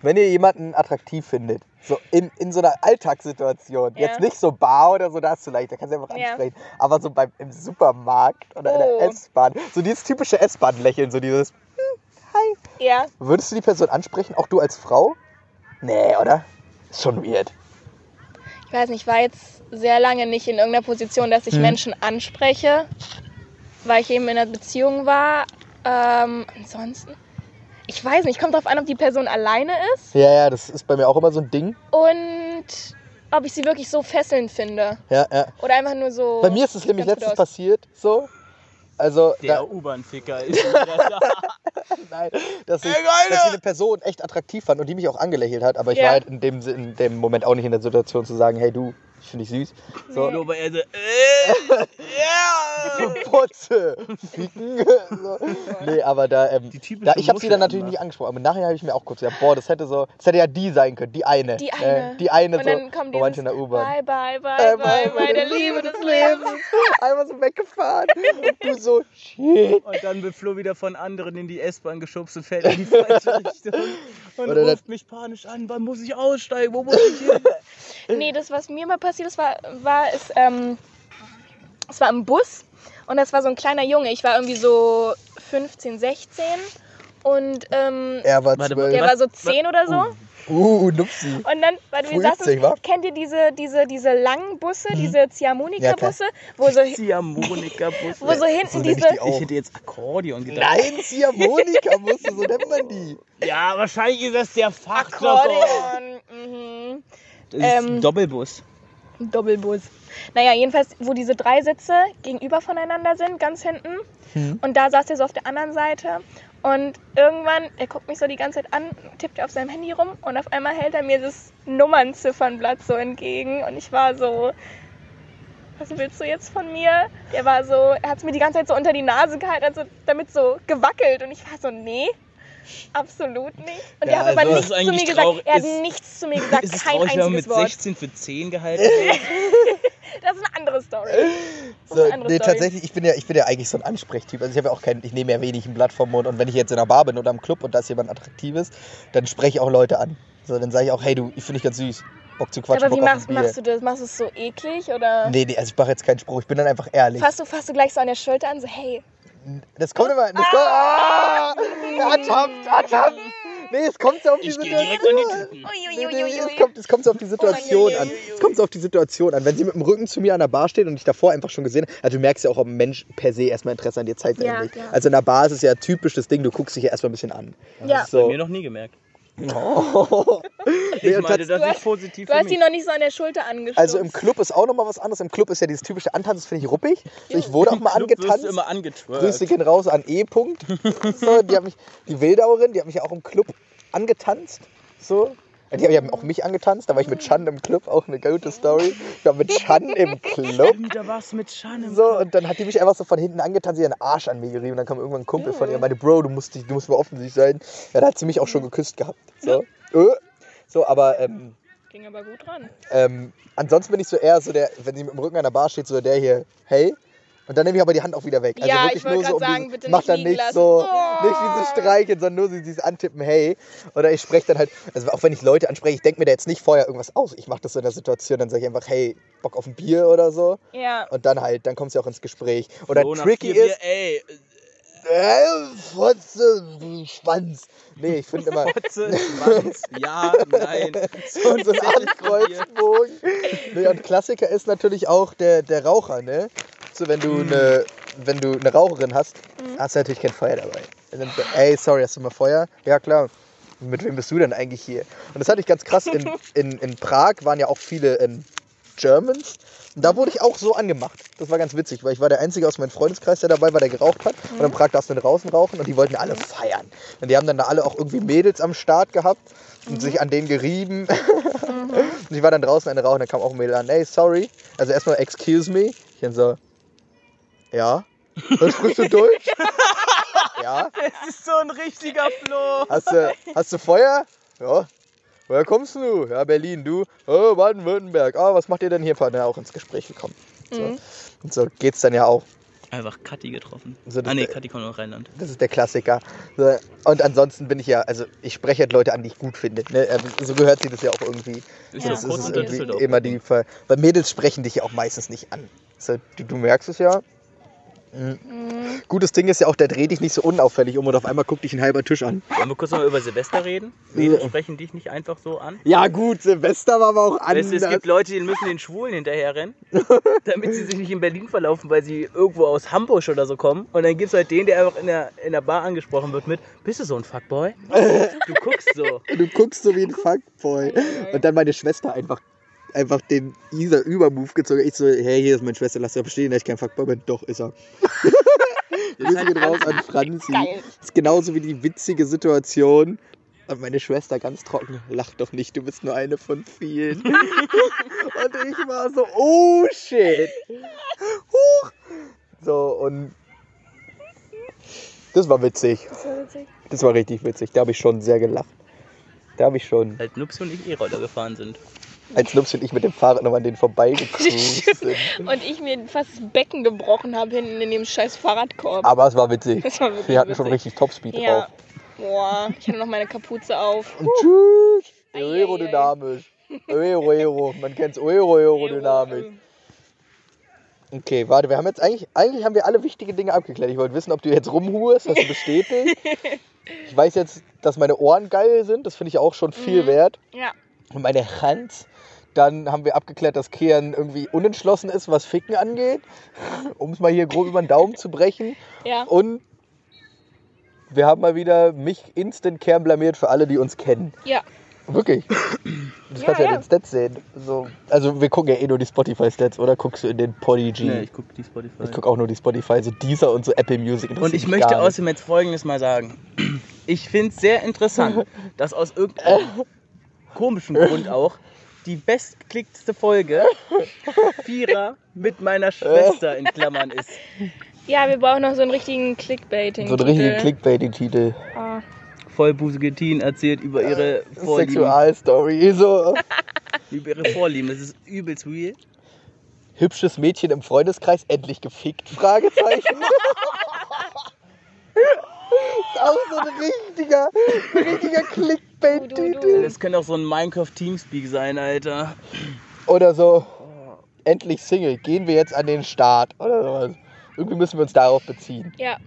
Wenn ihr jemanden attraktiv findet, so in, in so einer Alltagssituation, Ja. jetzt nicht so Bar oder so, da ist du leicht, da kannst du einfach Ja. ansprechen, aber so beim, im Supermarkt oder in Oh. der S-Bahn, so dieses typische S-Bahn-Lächeln, so dieses, hm, hi. Ja, Würdest du die Person ansprechen, auch du als Frau? Nee, oder? Ist schon weird. ich weiß nicht, ich war jetzt sehr lange nicht in irgendeiner Position, dass ich Hm. Menschen anspreche, weil ich eben in einer Beziehung war. Ähm, ansonsten, ich weiß nicht, kommt drauf an, ob die Person alleine ist Ja, ja, das ist bei mir auch immer so ein Ding. und ob ich sie wirklich so fesselnd finde. Ja, ja. Oder einfach nur so. Bei mir ist es nämlich letztens passiert, so. Also, der U-Bahn-Ficker ist wieder da. Nein, dass ich, Ey, dass ich eine Person echt attraktiv fand und die mich auch angelächelt hat, aber ich Ja. war halt in dem, in dem Moment auch nicht in der Situation zu sagen, hey du, ich finde dich süß. So, Nur weil er so, äh, ja. Putze, ficken. so. Nee, aber da, ähm, da ich habe sie dann natürlich nicht angesprochen, aber nachher habe ich mir auch kurz gedacht, boah, das hätte so, das hätte ja die sein können, die eine. Die eine. Äh, die eine Und so, dann kommt dieses in der U-Bahn. Bye, bye, bye, Äh, bye, meine Liebe des Lebens. Einmal so weggefahren und du so, shit. Und dann wird Flo wieder von anderen in die S-Bahn geschubst und fällt in die falsche Richtung. Und Oder ruft mich panisch an, wann muss ich aussteigen, wo muss ich hin? Nee, das, was mir mal passiert ist, war, war es, ähm, es war im Bus und das war so ein kleiner Junge. Ich war irgendwie so 15, 16 und ähm, Er war Warte, der war so 10 oder so. Uh, Nupsi. Und dann, weil wir 50, wa? saßen, kennt ihr diese, diese, diese langen Busse, diese Ziehharmonika-Busse, wo so, Ziehharmonika-Bus. wo so hinten So ich diese, die auch. Ich hätte jetzt Akkordeon gedacht. Nein, Ziehharmonika musste, so nennt man die. Ja, wahrscheinlich ist das der Fachjargon. Akkordeon, mhm. Das ist ein Ähm, Doppelbus. Doppelbus. Naja, jedenfalls, wo diese drei Sitze gegenüber voneinander sind, ganz hinten. Hm. Und da saß er so auf der anderen Seite. Und irgendwann, er guckt mich so die ganze Zeit an, tippt auf seinem Handy rum und auf einmal hält er mir das Nummernziffernblatt so entgegen. Und ich war so, was willst du jetzt von mir? Er war so, er hat es mir die ganze Zeit so unter die Nase gehalten, also damit so gewackelt. Und ich war so, nee. Absolut nicht. Und Ja, er hat aber also nichts zu mir gesagt. Er hat Ist- nichts zu mir gesagt, ist es kein traurig, wenn man einziges mit Wort. 16 für 10 gehalten? Das ist eine andere Story. So, andere nee, Story. tatsächlich, ich bin, ja, ich bin ja eigentlich so ein Ansprechtyp. Also ich habe ja auch kein, ich nehme ja wenig ein Blatt vom Mund und wenn ich jetzt in einer Bar bin oder im Club und da ist jemand Attraktives, dann spreche ich auch Leute an. So, dann sage ich auch, hey du, ich finde dich ganz süß. Bock zu quatschen, Aber wie machst, machst du das? Machst du es so eklig oder Nee, nee, also ich mache jetzt keinen Spruch, ich bin dann einfach ehrlich. fasst du, fasst du gleich so an der Schulter an, so hey, Das kommt immer, das kommt, ah, ertappt, ertappt. Nee, es kommt so auf die Ich Situation. an. Nee, nee, es, kommt, es kommt so auf die Situation an. Es kommt so auf die Situation an. Wenn sie mit dem Rücken zu mir an der Bar steht und ich davor einfach schon gesehen habe, also du merkst ja auch, ob ein Mensch per se erstmal Interesse an dir zeigt Ja, ja. Also in der Bar ist es ja typisch das Ding, du guckst dich ja erstmal ein bisschen an. Ja. Bei So. mir noch nie gemerkt. Oh. Ich meine, das Du ist hast- positiv du für hast ihn noch nicht so an der Schulter angestupst. also im Club ist auch nochmal was anderes. Im Club ist ja dieses typische Antanzen, das finde ich ruppig. So, ich wurde auch mal Club wirst angetanzt. du immer angetwerkt. Grüße gehen raus an E. -Punkt. So, die, hat mich, die Wildauerin, die hat mich ja auch im Club angetanzt. So. Die haben auch mich angetanzt, da war ich mit Chan im Club, auch eine gute Story. Ich war mit Chan im Club. Da war's mit Schan im So, und dann hat die mich einfach so von hinten angetanzt, sie hat einen Arsch an mir gerieben. Und dann kam irgendwann ein Kumpel von ihr und meinte, Bro, du musst, dich, du musst mal offensichtlich sein. Ja, da hat sie mich auch schon geküsst gehabt. So, äh. so aber ähm, Ging aber gut ran. Ähm, ansonsten bin ich so eher so der, wenn sie mit dem Rücken an der Bar steht, so der hier, hey. Und dann nehme ich aber die Hand auch wieder weg. Also Ja, wirklich ich wollte nur so um sagen, dieses- bitte mach nicht dann nicht lassen. so, Oh. nicht dieses Streicheln, sondern nur dieses Antippen, hey. Oder ich spreche dann halt, also auch wenn ich Leute anspreche, ich denke mir da jetzt nicht vorher irgendwas aus. Ich mache das so in der Situation, dann sage ich einfach, hey, Bock auf ein Bier oder so. Ja. Und dann halt, dann kommst du auch ins Gespräch. Oder nach tricky vier ist, Bier, ey, äh, Fotze, Schwanz. Nee, ich finde immer, Fotze, Schwanz, ja, nein. So und so ein Ankreuzbogen. Nee, und Klassiker ist natürlich auch der, der Raucher, ne? So, wenn du eine wenn du eine Raucherin hast, hast du natürlich kein Feuer dabei. Dann ey, sorry, hast du mal Feuer? Ja, klar. Mit wem bist du denn eigentlich hier? Und das hatte ich ganz krass. In, in, in Prag waren ja auch viele ähm, Germans. Und da wurde ich auch so angemacht. Das war ganz witzig, weil ich war der Einzige aus meinem Freundeskreis, der dabei war, der geraucht hat. Und in Prag darfst du draußen rauchen und die wollten alle feiern. Und die haben dann da alle auch irgendwie Mädels am Start gehabt und sich an denen gerieben. und ich war dann draußen eine rauchen, dann kam auch ein Mädel an, hey, sorry. Also erstmal, excuse me. Ich dann so, ja. Sprichst du Deutsch? ja. Es ist so ein richtiger Flo. Hast du, hast du Feuer? Ja. Woher kommst du? Ja, Berlin. Du? Oh, Baden-Württemberg. Ah, was macht ihr denn hier? Ja, auch ins Gespräch gekommen. So. Mhm. Und so geht's dann ja auch. Einfach Kathi getroffen. So, das- ah nee, Kathi kommt aus Rheinland. Das ist der Klassiker. So, Und ansonsten bin ich ja, also ich spreche halt Leute an, die ich gut finde. Ne? Also, So gehört sich das ja auch irgendwie. Ist Ja, das ja, ist irgendwie immer die Fall. Weil Mädels sprechen dich ja auch meistens nicht an. So, du, du merkst es ja. Mhm. Gutes Ding ist ja auch, der dreht dich nicht so unauffällig um und auf einmal guckt dich ein halber Tisch an. Wollen wir kurz mal über Silvester reden? Mädels sprechen dich nicht einfach so an? Ja gut, Silvester war aber auch Weißt anders. du, es gibt Leute, die müssen den Schwulen hinterherrennen, damit sie sich nicht in Berlin verlaufen, weil sie irgendwo aus Hamburg oder so kommen. Und dann gibt es halt den, der einfach in der, in der Bar angesprochen wird mit, bist du so ein Fuckboy? Du guckst so. Du guckst so wie ein Fuckboy. Und dann meine Schwester einfach, einfach den dieser Übermove gezogen. Ich so, hey, hier ist meine Schwester, lass doch bestehen, dass ich kein Fuckboy bin. Doch, ist er. Grüße gehen raus an Franzi. Geil. ist genauso wie die witzige Situation. Und meine Schwester ganz trocken, lach doch nicht, du bist nur eine von vielen. Und ich war so, oh shit. Huch. So, und das war witzig. Das war witzig. Das war richtig witzig. Da habe ich schon sehr gelacht. Da habe ich schon, Halt Nupsi und ich E-Roller gefahren sind. Als Nups und ich mit dem Fahrrad noch an denen vorbeigecruised sind. Und ich mir fast das Becken gebrochen habe hinten in dem scheiß Fahrradkorb. Aber es war witzig. Das war wirklich Wir hatten schon witzig. richtig Topspeed Ja. drauf. Boah, ich hatte noch meine Kapuze auf. Und tschüss. Aerodynamisch. Aero, Aero. Man kennt's Aero, Aerodynamisch. Okay, warte, wir haben jetzt eigentlich, eigentlich haben wir alle wichtige Dinge abgeklärt. Ich wollte wissen, ob du jetzt rumhurst, hast du bestätigt. Ich weiß jetzt, dass meine Ohren geil sind, das finde ich auch schon viel Mhm. wert. Ja. Und meine Hand, dann haben wir abgeklärt, dass Kian irgendwie unentschlossen ist, was Ficken angeht. Um es mal hier grob über den Daumen zu brechen. Ja. Und wir haben mal wieder mich instant Kern blamiert für alle, die uns kennen. Ja. Wirklich. Das Ja, kannst du ja ja. in den Stats sehen. So, also wir gucken ja eh nur die Spotify-Stats, oder? Guckst du in den Podigy? Nee, ich gucke die Spotify. ich gucke auch nur die Spotify, so Deezer und so Apple Music. Und ich möchte außerdem jetzt Folgendes mal sagen. Ich finde es sehr interessant, dass aus irgendeinem komischen Grund auch die bestklicktste Folge Vierer mit meiner Schwester in Klammern ist. Ja, wir brauchen noch so einen richtigen Clickbaiting. So einen richtigen Clickbaiting-Titel. Ah, Vollbusige Teen erzählt über ihre Vorlieben. Sexualstory. So. Über ihre Vorlieben. Das ist übelst real. Hübsches Mädchen im Freundeskreis, endlich gefickt? Fragezeichen. ist auch so ein richtiger, ein richtiger Clickbait-Titel. Das könnte auch so ein Minecraft Teamspeak sein, Alter. Oder so, endlich Single, gehen wir jetzt an den Start oder sowas. Irgendwie müssen wir uns darauf beziehen. ja.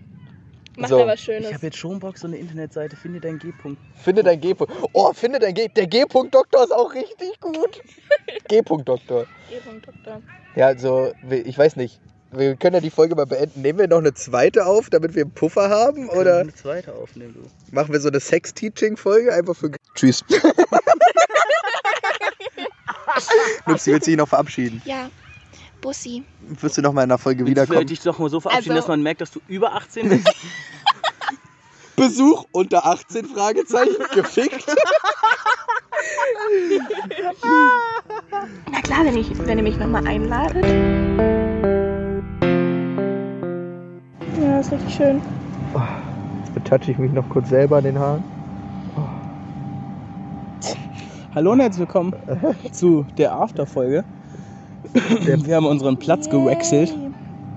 Mach So. da was Ich Schönes. habe jetzt schon Bock, so eine Internetseite. Finde dein G-Punkt. Finde dein G-Punkt. Oh, finde dein G. Der G-Punkt-Doktor ist auch richtig gut. G-Punkt-Doktor. E-Punkt, Doktor. Ja, also, ich weiß nicht. Wir können ja die Folge mal beenden. Nehmen wir noch eine zweite auf, damit wir einen Puffer haben? Oder Eine zweite aufnehmen, du. machen wir so eine Sex-Teaching-Folge einfach für. Tschüss. Nupsi, willst du dich noch verabschieden? Ja. Bussi. Wirst du noch mal in einer Folge Willst wiederkommen? dich doch mal so verabschieden, Also- dass man merkt, dass du über 18 bist? Besuch unter 18 Fragezeichen gefickt. Na klar, wenn, ich, wenn ihr mich nochmal einladet. Ja, ist richtig schön. Jetzt betatsche ich mich noch kurz selber an den Haaren. Hallo und herzlich willkommen zu der Afterfolge. Wir haben unseren Platz gewechselt.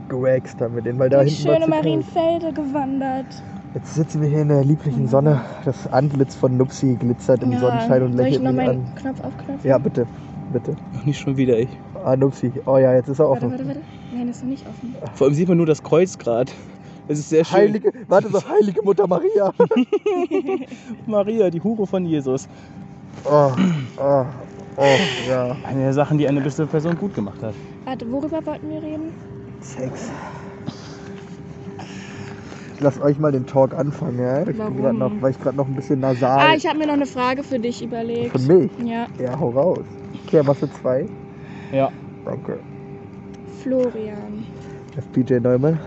Gewaxt haben wir den, weil da Durch hinten schöne. Marienfelde gewandert. Jetzt sitzen wir hier in der lieblichen Sonne. Das Antlitz von Nupsi glitzert im Sonnenschein und soll ich lächelt noch mich meinen an. Knopf aufknöpfen? Ja, bitte. Bitte. Noch nicht schon wieder ich. Ah, Nupsi. Oh ja, jetzt ist er Warte, offen. warte, warte. Nein, ist noch nicht offen. Vor allem sieht man nur das Kreuz gerade. Es ist sehr schön. Heilige, warte so, heilige Mutter Maria. Maria, die Hure von Jesus. Oh, oh, oh, ja. Eine der Sachen, die eine bestimmte Person gut gemacht hat. Warte, worüber wollten wir reden? Sex. Ich lass euch mal den Talk anfangen, ja? Ich Warum? bin grad noch, weil ich gerade noch ein bisschen nasal. Ah, ich habe mir noch eine Frage für dich überlegt. Von mich? Ja, Ja, hau raus. Okay, was für zwei? Ja. Danke. Florian. FPJ Neumann.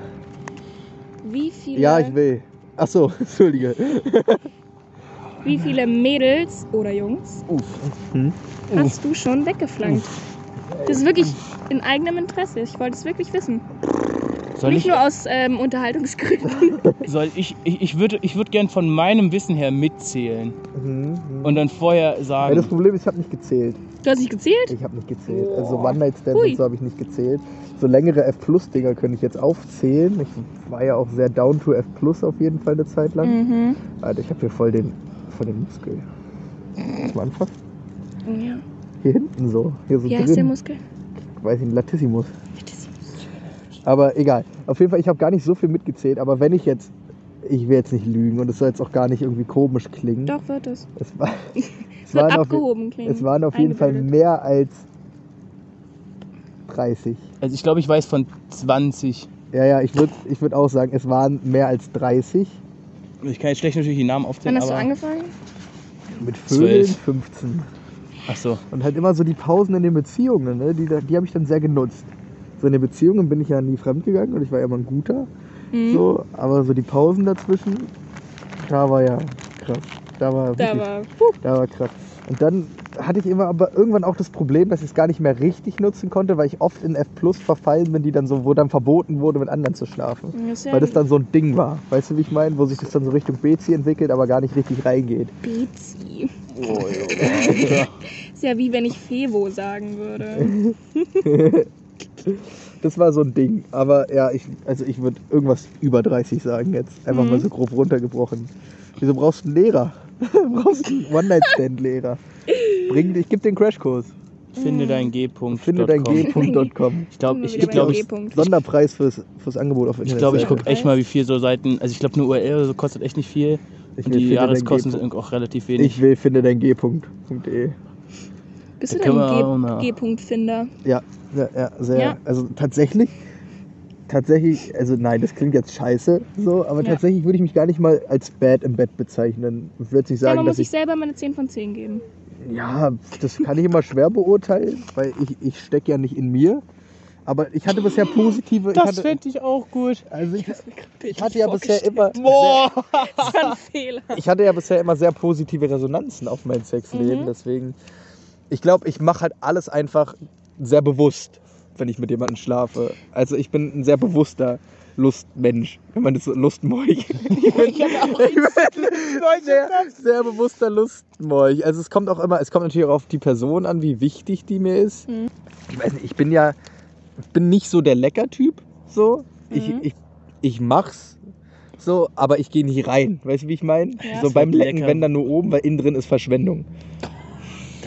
Wie viele, Ja, ich will. Ach so, entschuldige. wie viele Mädels oder Jungs Uff. Hm? hast du schon weggeflankt? Das ist wirklich in eigenem Interesse. Ich wollte es wirklich wissen. Soll Nicht ich, nur aus ähm, Unterhaltungsgründen. soll ich, ich, ich würde ich würd gern von meinem Wissen her mitzählen Mhm. mhm. und dann vorher Ja, das sagen. Problem ist, ich habe nicht gezählt. Du hast nicht gezählt? Ich habe nicht gezählt. Also One-Night-Stands und so habe ich nicht gezählt. So längere F-Plus-Dinger könnte ich jetzt aufzählen. Ich war ja auch sehr down to F-Plus auf jeden Fall eine Zeit lang. Mhm. Alter, ich habe hier voll den, voll den Muskel. Kannst du mal anfassen? Ja. Hier hinten so. Hier so Wie heißt der drin. Muskel? Weiß ich, ein Latissimus. Aber egal. Auf jeden Fall, ich habe gar nicht so viel mitgezählt. Aber wenn ich jetzt, ich will jetzt nicht lügen und es soll jetzt auch gar nicht irgendwie komisch klingen. Doch, wird es. Es, war, es, waren auf, es waren auf jeden Fall mehr als 30. Also ich glaube, ich weiß von 20. Ja, ja, ich würde ich würd auch sagen, es waren mehr als 30. Ich kann jetzt schlecht natürlich die Namen aufzählen, Wann hast du angefangen? Mit Vögeln Zwölf. 15. Ach so. Und halt immer so die Pausen in den Beziehungen, ne? die, die habe ich dann sehr genutzt. So in den Beziehungen bin ich ja nie fremdgegangen und ich war ja immer ein guter. Mhm. So, aber so die Pausen dazwischen, da war ja krass. Da war, Da wirklich, war. Puh. da war krass. Und dann hatte ich immer aber irgendwann auch das Problem, dass ich es gar nicht mehr richtig nutzen konnte, weil ich oft in F Plus verfallen bin, die dann so, wo dann verboten wurde, mit anderen zu schlafen. Das ja Weil das dann so ein Ding war. Weißt du, wie ich meine? Wo sich das dann so Richtung Bezi entwickelt, aber gar nicht richtig reingeht. Bezi. Oh. Ist ja wie wenn ich Fevo sagen würde. Das war so ein Ding. Aber ja, ich, also ich würde irgendwas über 30 sagen jetzt. Einfach Mhm. mal so grob runtergebrochen. Wieso brauchst du einen Lehrer? Du brauchst einen One-Night-Stand-Lehrer. Bring, ich gebe den Crashkurs. Finde dein G-Punkt. Finde dein G.com. Ich glaube, ich, wieder ich, glaub, bei ich, G-Punkt. Sonderpreis fürs, fürs Angebot auf ich, Internet. glaub, ich gucke echt mal, wie viel so Seiten. Also ich glaube, eine URL oder so kostet echt nicht viel. Ich Und will die Jahreskosten sind auch relativ wenig. Ich will finde dein G.de. Bist du denn ein G-Punkt-Finder? Ja, ja, ja, sehr. Ja. Also tatsächlich, tatsächlich, also nein, das klingt jetzt scheiße, so, aber Ja. tatsächlich würde ich mich gar nicht mal als bad im Bett bezeichnen. Ich würde nicht Ja, sagen, man dass muss sich ich. selber mal eine 10 von 10 geben. Ja, das kann ich immer schwer beurteilen, weil ich, ich stecke ja nicht in mir. Aber ich hatte bisher positive. ich das fände ich auch gut. also ich, ich hatte ja bisher immer. Boah! Das war ein Fehler. Ich hatte ja bisher immer sehr positive Resonanzen auf mein Sexleben, Mhm. deswegen. Ich glaube, ich mache halt alles einfach sehr bewusst, wenn ich mit jemandem schlafe. Also ich bin ein sehr bewusster Lustmensch, wenn man das so Lustmolch. Ich bin, ich bin sehr, sehr bewusster Lustmolch. Also es kommt auch immer, es kommt natürlich auch auf die Person an, wie wichtig die mir ist. Mhm. Ich weiß nicht, ich bin ja, ich bin nicht so der Lecker-Typ, so. Ich, Mhm. ich, ich mach's so, aber ich gehe nicht rein. Weißt du, wie ich meine? Ja. So beim wird Lecken, lecker. wenn dann nur oben, weil innen drin ist Verschwendung.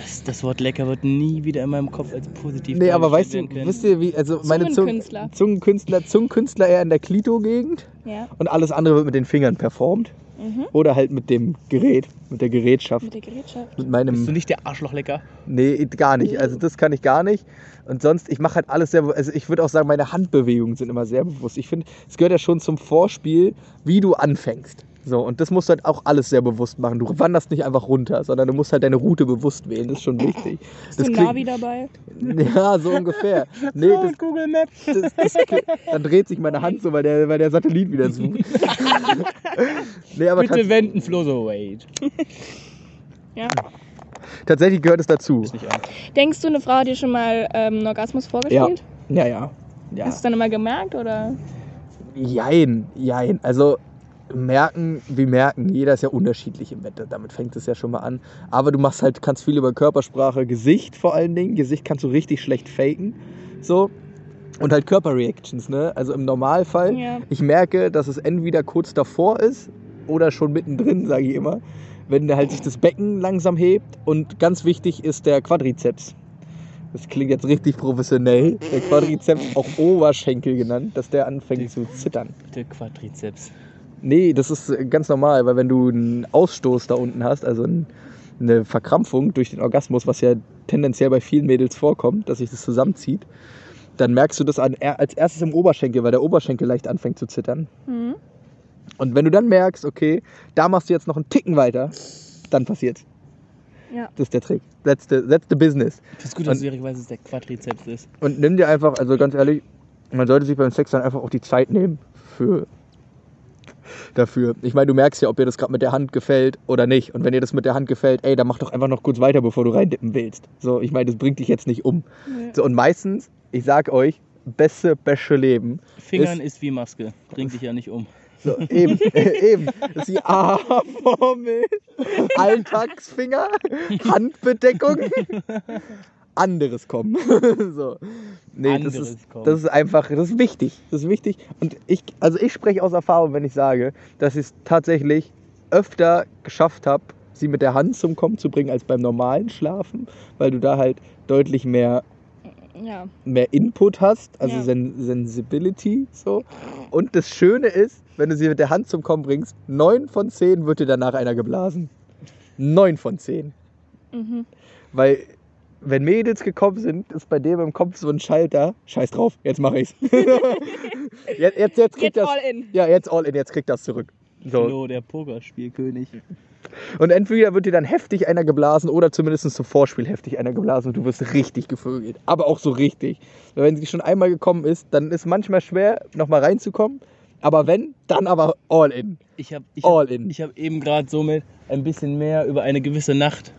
Das, das Wort lecker wird nie wieder in meinem Kopf als positiv Nee, aber weißt du, können. wisst ihr, wie, also meine Zung, Zungenkünstler. Zungenkünstler, Zungenkünstler eher in der Klito-Gegend Ja. und alles andere wird mit den Fingern performt. Mhm. Oder halt mit dem Gerät, mit der Gerätschaft. Mit der Gerätschaft. Mit meinem. Bist du nicht der Arschlochlecker? Nee, gar nicht. Also das kann ich gar nicht. Und sonst, ich mache halt alles sehr, also ich würde auch sagen, meine Handbewegungen sind immer sehr bewusst. Ich finde, es gehört ja schon zum Vorspiel, wie du anfängst. So, und das musst du halt auch alles sehr bewusst machen. Du wanderst nicht einfach runter, sondern du musst halt deine Route bewusst wählen. Das ist schon wichtig. Ist so ein klingt- Navi dabei? Ja, so ungefähr. Nee, oh, das, Google Maps. das, das, dann dreht sich meine Hand so, weil der, weil der Satellit wieder sucht. nee, aber Bitte wenden, Flo, so wait. Ja. tatsächlich gehört es dazu. Denkst du, eine Frau hat dir schon mal ähm, einen Orgasmus vorgespielt? Ja, ja. ja. Hast du dann immer gemerkt oder? Jein, jein. Also merken, wir merken, jeder ist ja unterschiedlich im Bett. Damit fängt es ja schon mal an. Aber du machst halt, kannst viel über Körpersprache, Gesicht vor allen Dingen. Gesicht kannst du richtig schlecht faken. So. Und halt Körperreactions, ne? Also im Normalfall, Ja. ich merke, dass es entweder kurz davor ist oder schon mittendrin, sage ich immer. Wenn halt sich das Becken langsam hebt. Und ganz wichtig ist der Quadrizeps. Das klingt jetzt richtig professionell. Der Quadrizeps, auch Oberschenkel genannt, dass der anfängt zu zittern. Der Quadrizeps. Nee, das ist ganz normal, weil wenn du einen Ausstoß da unten hast, also ein, eine Verkrampfung durch den Orgasmus, was ja tendenziell bei vielen Mädels vorkommt, dass sich das zusammenzieht, dann merkst du das an, als erstes im Oberschenkel, weil der Oberschenkel leicht anfängt zu zittern. Mhm. Und wenn du dann merkst, okay, da machst du jetzt noch einen Ticken weiter, dann passiert's. Ja. Das ist der Trick. That's the, that's the business. Finde es gut, dass Und- du direkt weißt, dass es der Quadrizeps ist. Und nimm dir einfach, also ganz ehrlich, man sollte sich beim Sex dann einfach auch die Zeit nehmen für dafür. Ich meine, du merkst ja, ob dir das gerade mit der Hand gefällt oder nicht. Und wenn dir das mit der Hand gefällt, ey, dann mach doch einfach noch kurz weiter, bevor du reindippen willst. So, ich meine, das bringt dich jetzt nicht um. Nee. So, und meistens, ich sag euch, beste, beste Leben. Fingern ist, wie Maske. Bringt dich ja nicht um. So, eben, eben. Das ist die A-Formel. Alltagsfinger, Handbedeckung. Anderes kommen. so. Nee, das Anderes ist, kommen. das ist einfach, das ist wichtig. Das ist wichtig. Und ich, also ich spreche aus Erfahrung, wenn ich sage, dass ich es tatsächlich öfter geschafft habe, sie mit der Hand zum Kommen zu bringen, als beim normalen Schlafen, weil du da halt deutlich mehr Ja. mehr Input hast, also Ja. Sen Sensibility so. Und das Schöne ist, wenn du sie mit der Hand zum Kommen bringst, neun von zehn wird dir danach einer geblasen. Neun von zehn. Mhm. Weil wenn Mädels gekommen sind, ist bei dem im Kopf so ein Schalter. Scheiß drauf, jetzt mache ich's. jetzt, jetzt, jetzt kriegt Jetzt das. all in. Ja, jetzt all in, jetzt kriegt das zurück. So. Flo, der Pokerspielkönig. Und entweder wird dir dann heftig einer geblasen oder zumindest zum Vorspiel heftig einer geblasen und du wirst richtig gevögelt. Aber auch so richtig. Weil Wenn sie schon einmal gekommen ist, dann ist manchmal schwer, nochmal reinzukommen. Aber wenn, dann aber all in. Ich habe ich All hab, in. ich hab eben gerade somit ein bisschen mehr über eine gewisse Nacht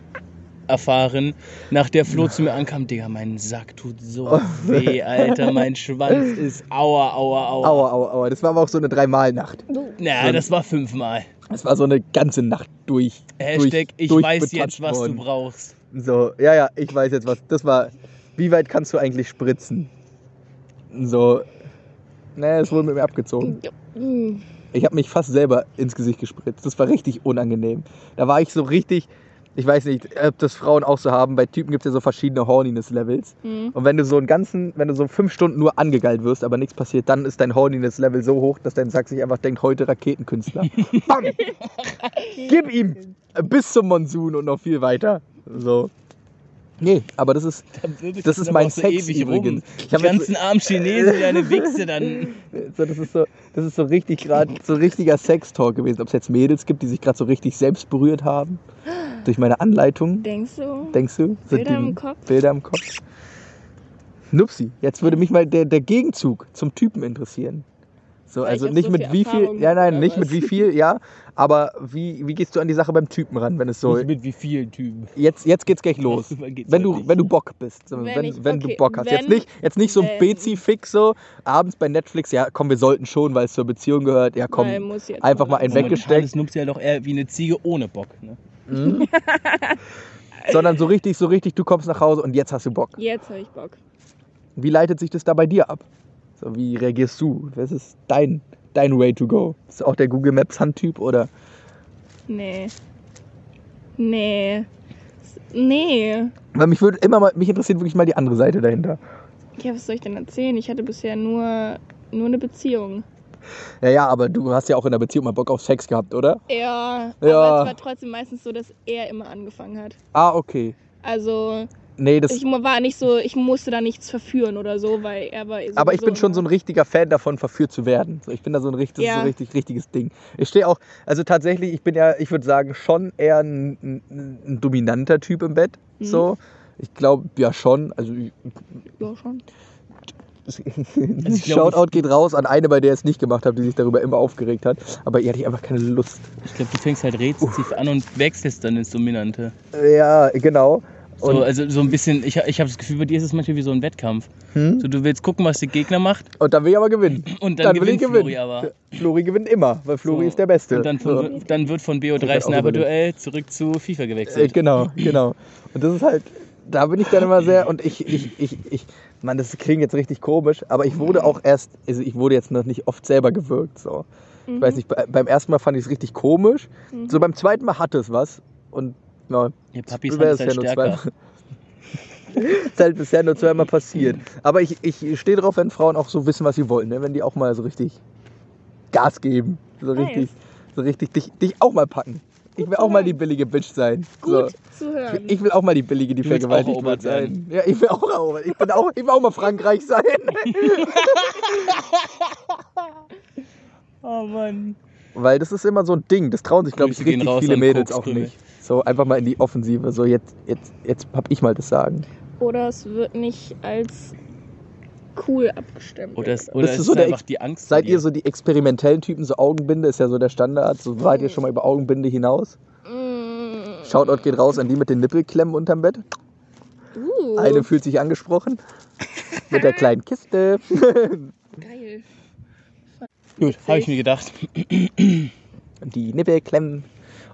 erfahren, nach der Flo zu mir ankam. Digga, mein Sack tut so weh, Alter. Mein Schwanz ist aua, aua, aua. Aua, aua, aua. Das war aber auch so eine Dreimal-Nacht. Na, das war fünfmal. Das war so eine ganze Nacht durch. Hashtag, durch, ich durch weiß jetzt, was worden. du brauchst. So, ja, ja, ich weiß jetzt was. Das war, wie weit kannst du eigentlich spritzen? So, ne, es wurde mit mir abgezogen. Mhm. Ich habe mich fast selber ins Gesicht gespritzt. Das war richtig unangenehm. Da war ich so richtig, ich weiß nicht, ob das Frauen auch so haben. Bei Typen gibt es ja so verschiedene Horniness-Levels. Mhm. Und wenn du so einen ganzen, wenn du so fünf Stunden nur angegeilt wirst, aber nichts passiert, dann ist dein Horniness-Level so hoch, dass dein Sack sich einfach denkt, heute Raketenkünstler. Bam! Gib ihm! Bis zum Monsun und noch viel weiter. So. Nee, aber das ist, Das ist mein so Sex ewig übrigens. Rum. Ich Die hab jetzt- ganzen armen Chinesen, die deine Wichse dann. so, das ist so, das ist so richtig gerade so richtiger Sex-Talk gewesen. Ob es jetzt Mädels gibt, die sich gerade so richtig selbst berührt haben. Durch meine Anleitung. Denkst du? Denkst du? Sind Bilder im Kopf? Bilder im Kopf. Nupsi, jetzt würde mich mal der, der Gegenzug zum Typen interessieren. So, Weil also nicht so mit wie viel, ja nein, nicht mit was? wie viel, ja, aber wie, wie gehst du an die Sache beim Typen ran, wenn es so, Nicht mit wie vielen Typen. jetzt, jetzt geht's gleich los. Geht's Wenn du, wenn du Bock bist, Wenn wenn, ich- wenn du okay, Bock hast. jetzt wenn- nicht, jetzt nicht so ein Bezi-Fix so, abends bei Netflix, ja komm, wir sollten schon, weil es zur Beziehung gehört, ja komm, Nein, muss jetzt einfach mal ein sein. weggesteckt. ist Nupsi ja doch eher wie eine Ziege ohne Bock. Ne? Mhm. sondern so richtig, so richtig, du kommst nach Hause und jetzt hast du Bock. Jetzt habe ich Bock. Wie leitet sich das da bei dir ab? Wie reagierst du? Was ist dein, dein Way to go? Ist auch der Google Maps Handtyp oder? Nee. Nee. Nee. Weil mich würde immer mal, mich interessiert wirklich mal die andere Seite dahinter. Ja, was soll ich denn erzählen? Ich hatte bisher nur, nur eine Beziehung. Ja, ja, aber du hast ja auch in der Beziehung mal Bock auf Sex gehabt, oder? Ja, Ja. aber es war trotzdem meistens so, dass er immer angefangen hat. Ah, okay. Also Nee, das. ich war nicht so, ich musste da nichts verführen oder so, weil er war. aber ich bin schon so ein richtiger Fan davon, verführt zu werden. So, ich bin da so ein richtig, Ja. so richtig, richtiges Ding. Ich stehe auch, also tatsächlich, ich bin ja, ich würde sagen, schon eher ein, ein, ein dominanter Typ im Bett. Mhm. So. Ich glaube, ja schon. Also ich, Ja, schon. glaub, Shoutout geht raus an eine, bei der ich es nicht gemacht habe, die sich darüber immer aufgeregt hat. Aber ihr hatte ich einfach keine Lust. Ich glaube, du fängst halt rezessiv an und wechselst dann ins Dominante. Ja, genau. So, also so ein bisschen, ich, ich habe das Gefühl, bei dir ist es manchmal wie so ein Wettkampf. Hm? So, du willst gucken, was der Gegner macht Und dann will ich aber gewinnen. und dann, will ich gewinnt gewinnen. Flori aber. Flori gewinnt immer, weil Flori So. ist der Beste. Und dann, so. von, dann wird von BO3 Das hat auch Sniper-Duell zurück zu FIFA Äh, gewechselt. genau, genau. Und das ist halt, da bin ich dann immer sehr, und ich, ich, ich, ich, Mann, das klingt jetzt richtig komisch, aber ich wurde auch erst, also ich wurde jetzt noch nicht oft selber gewirkt, so. Ich weiß nicht, bei- beim ersten Mal fand ich es richtig komisch, so beim zweiten Mal hatte es was und, ja, Ihr Papis Hand ist halt nur stärker. zweimal. ist halt bisher nur zweimal passiert. Aber ich, ich stehe drauf, wenn Frauen auch so wissen, was sie wollen, ne? wenn die auch mal so richtig Gas geben. So Nice. richtig, so richtig dich, dich auch mal packen. Ich will auch mal die billige Bitch sein. So. Gut zu hören. Ich will auch mal die billige, die vergewaltigt wird sein. Ja, ich will auch erobert. Ich bin auch, ich will auch mal Frankreich sein. Oh Mann. Weil das ist immer so ein Ding. Das trauen sich, glaube ich, richtig viele Mädels auch nicht. So einfach mal in die Offensive. So jetzt, jetzt, jetzt hab ich mal das Sagen. Oder es wird nicht als cool abgestimmt. Oder es, Das oder ist es ist so der einfach die Angst. Seid ihr so die experimentellen Typen? So Augenbinde ist ja so der Standard. So wart ihr schon mal über Augenbinde hinaus? Mm, Shoutout geht raus an die mit den Nippelklemmen unterm Bett. uh, Eine fühlt sich angesprochen. Mit der kleinen Kiste. geil. Gut, habe ich mir gedacht. die Nippelklemmen.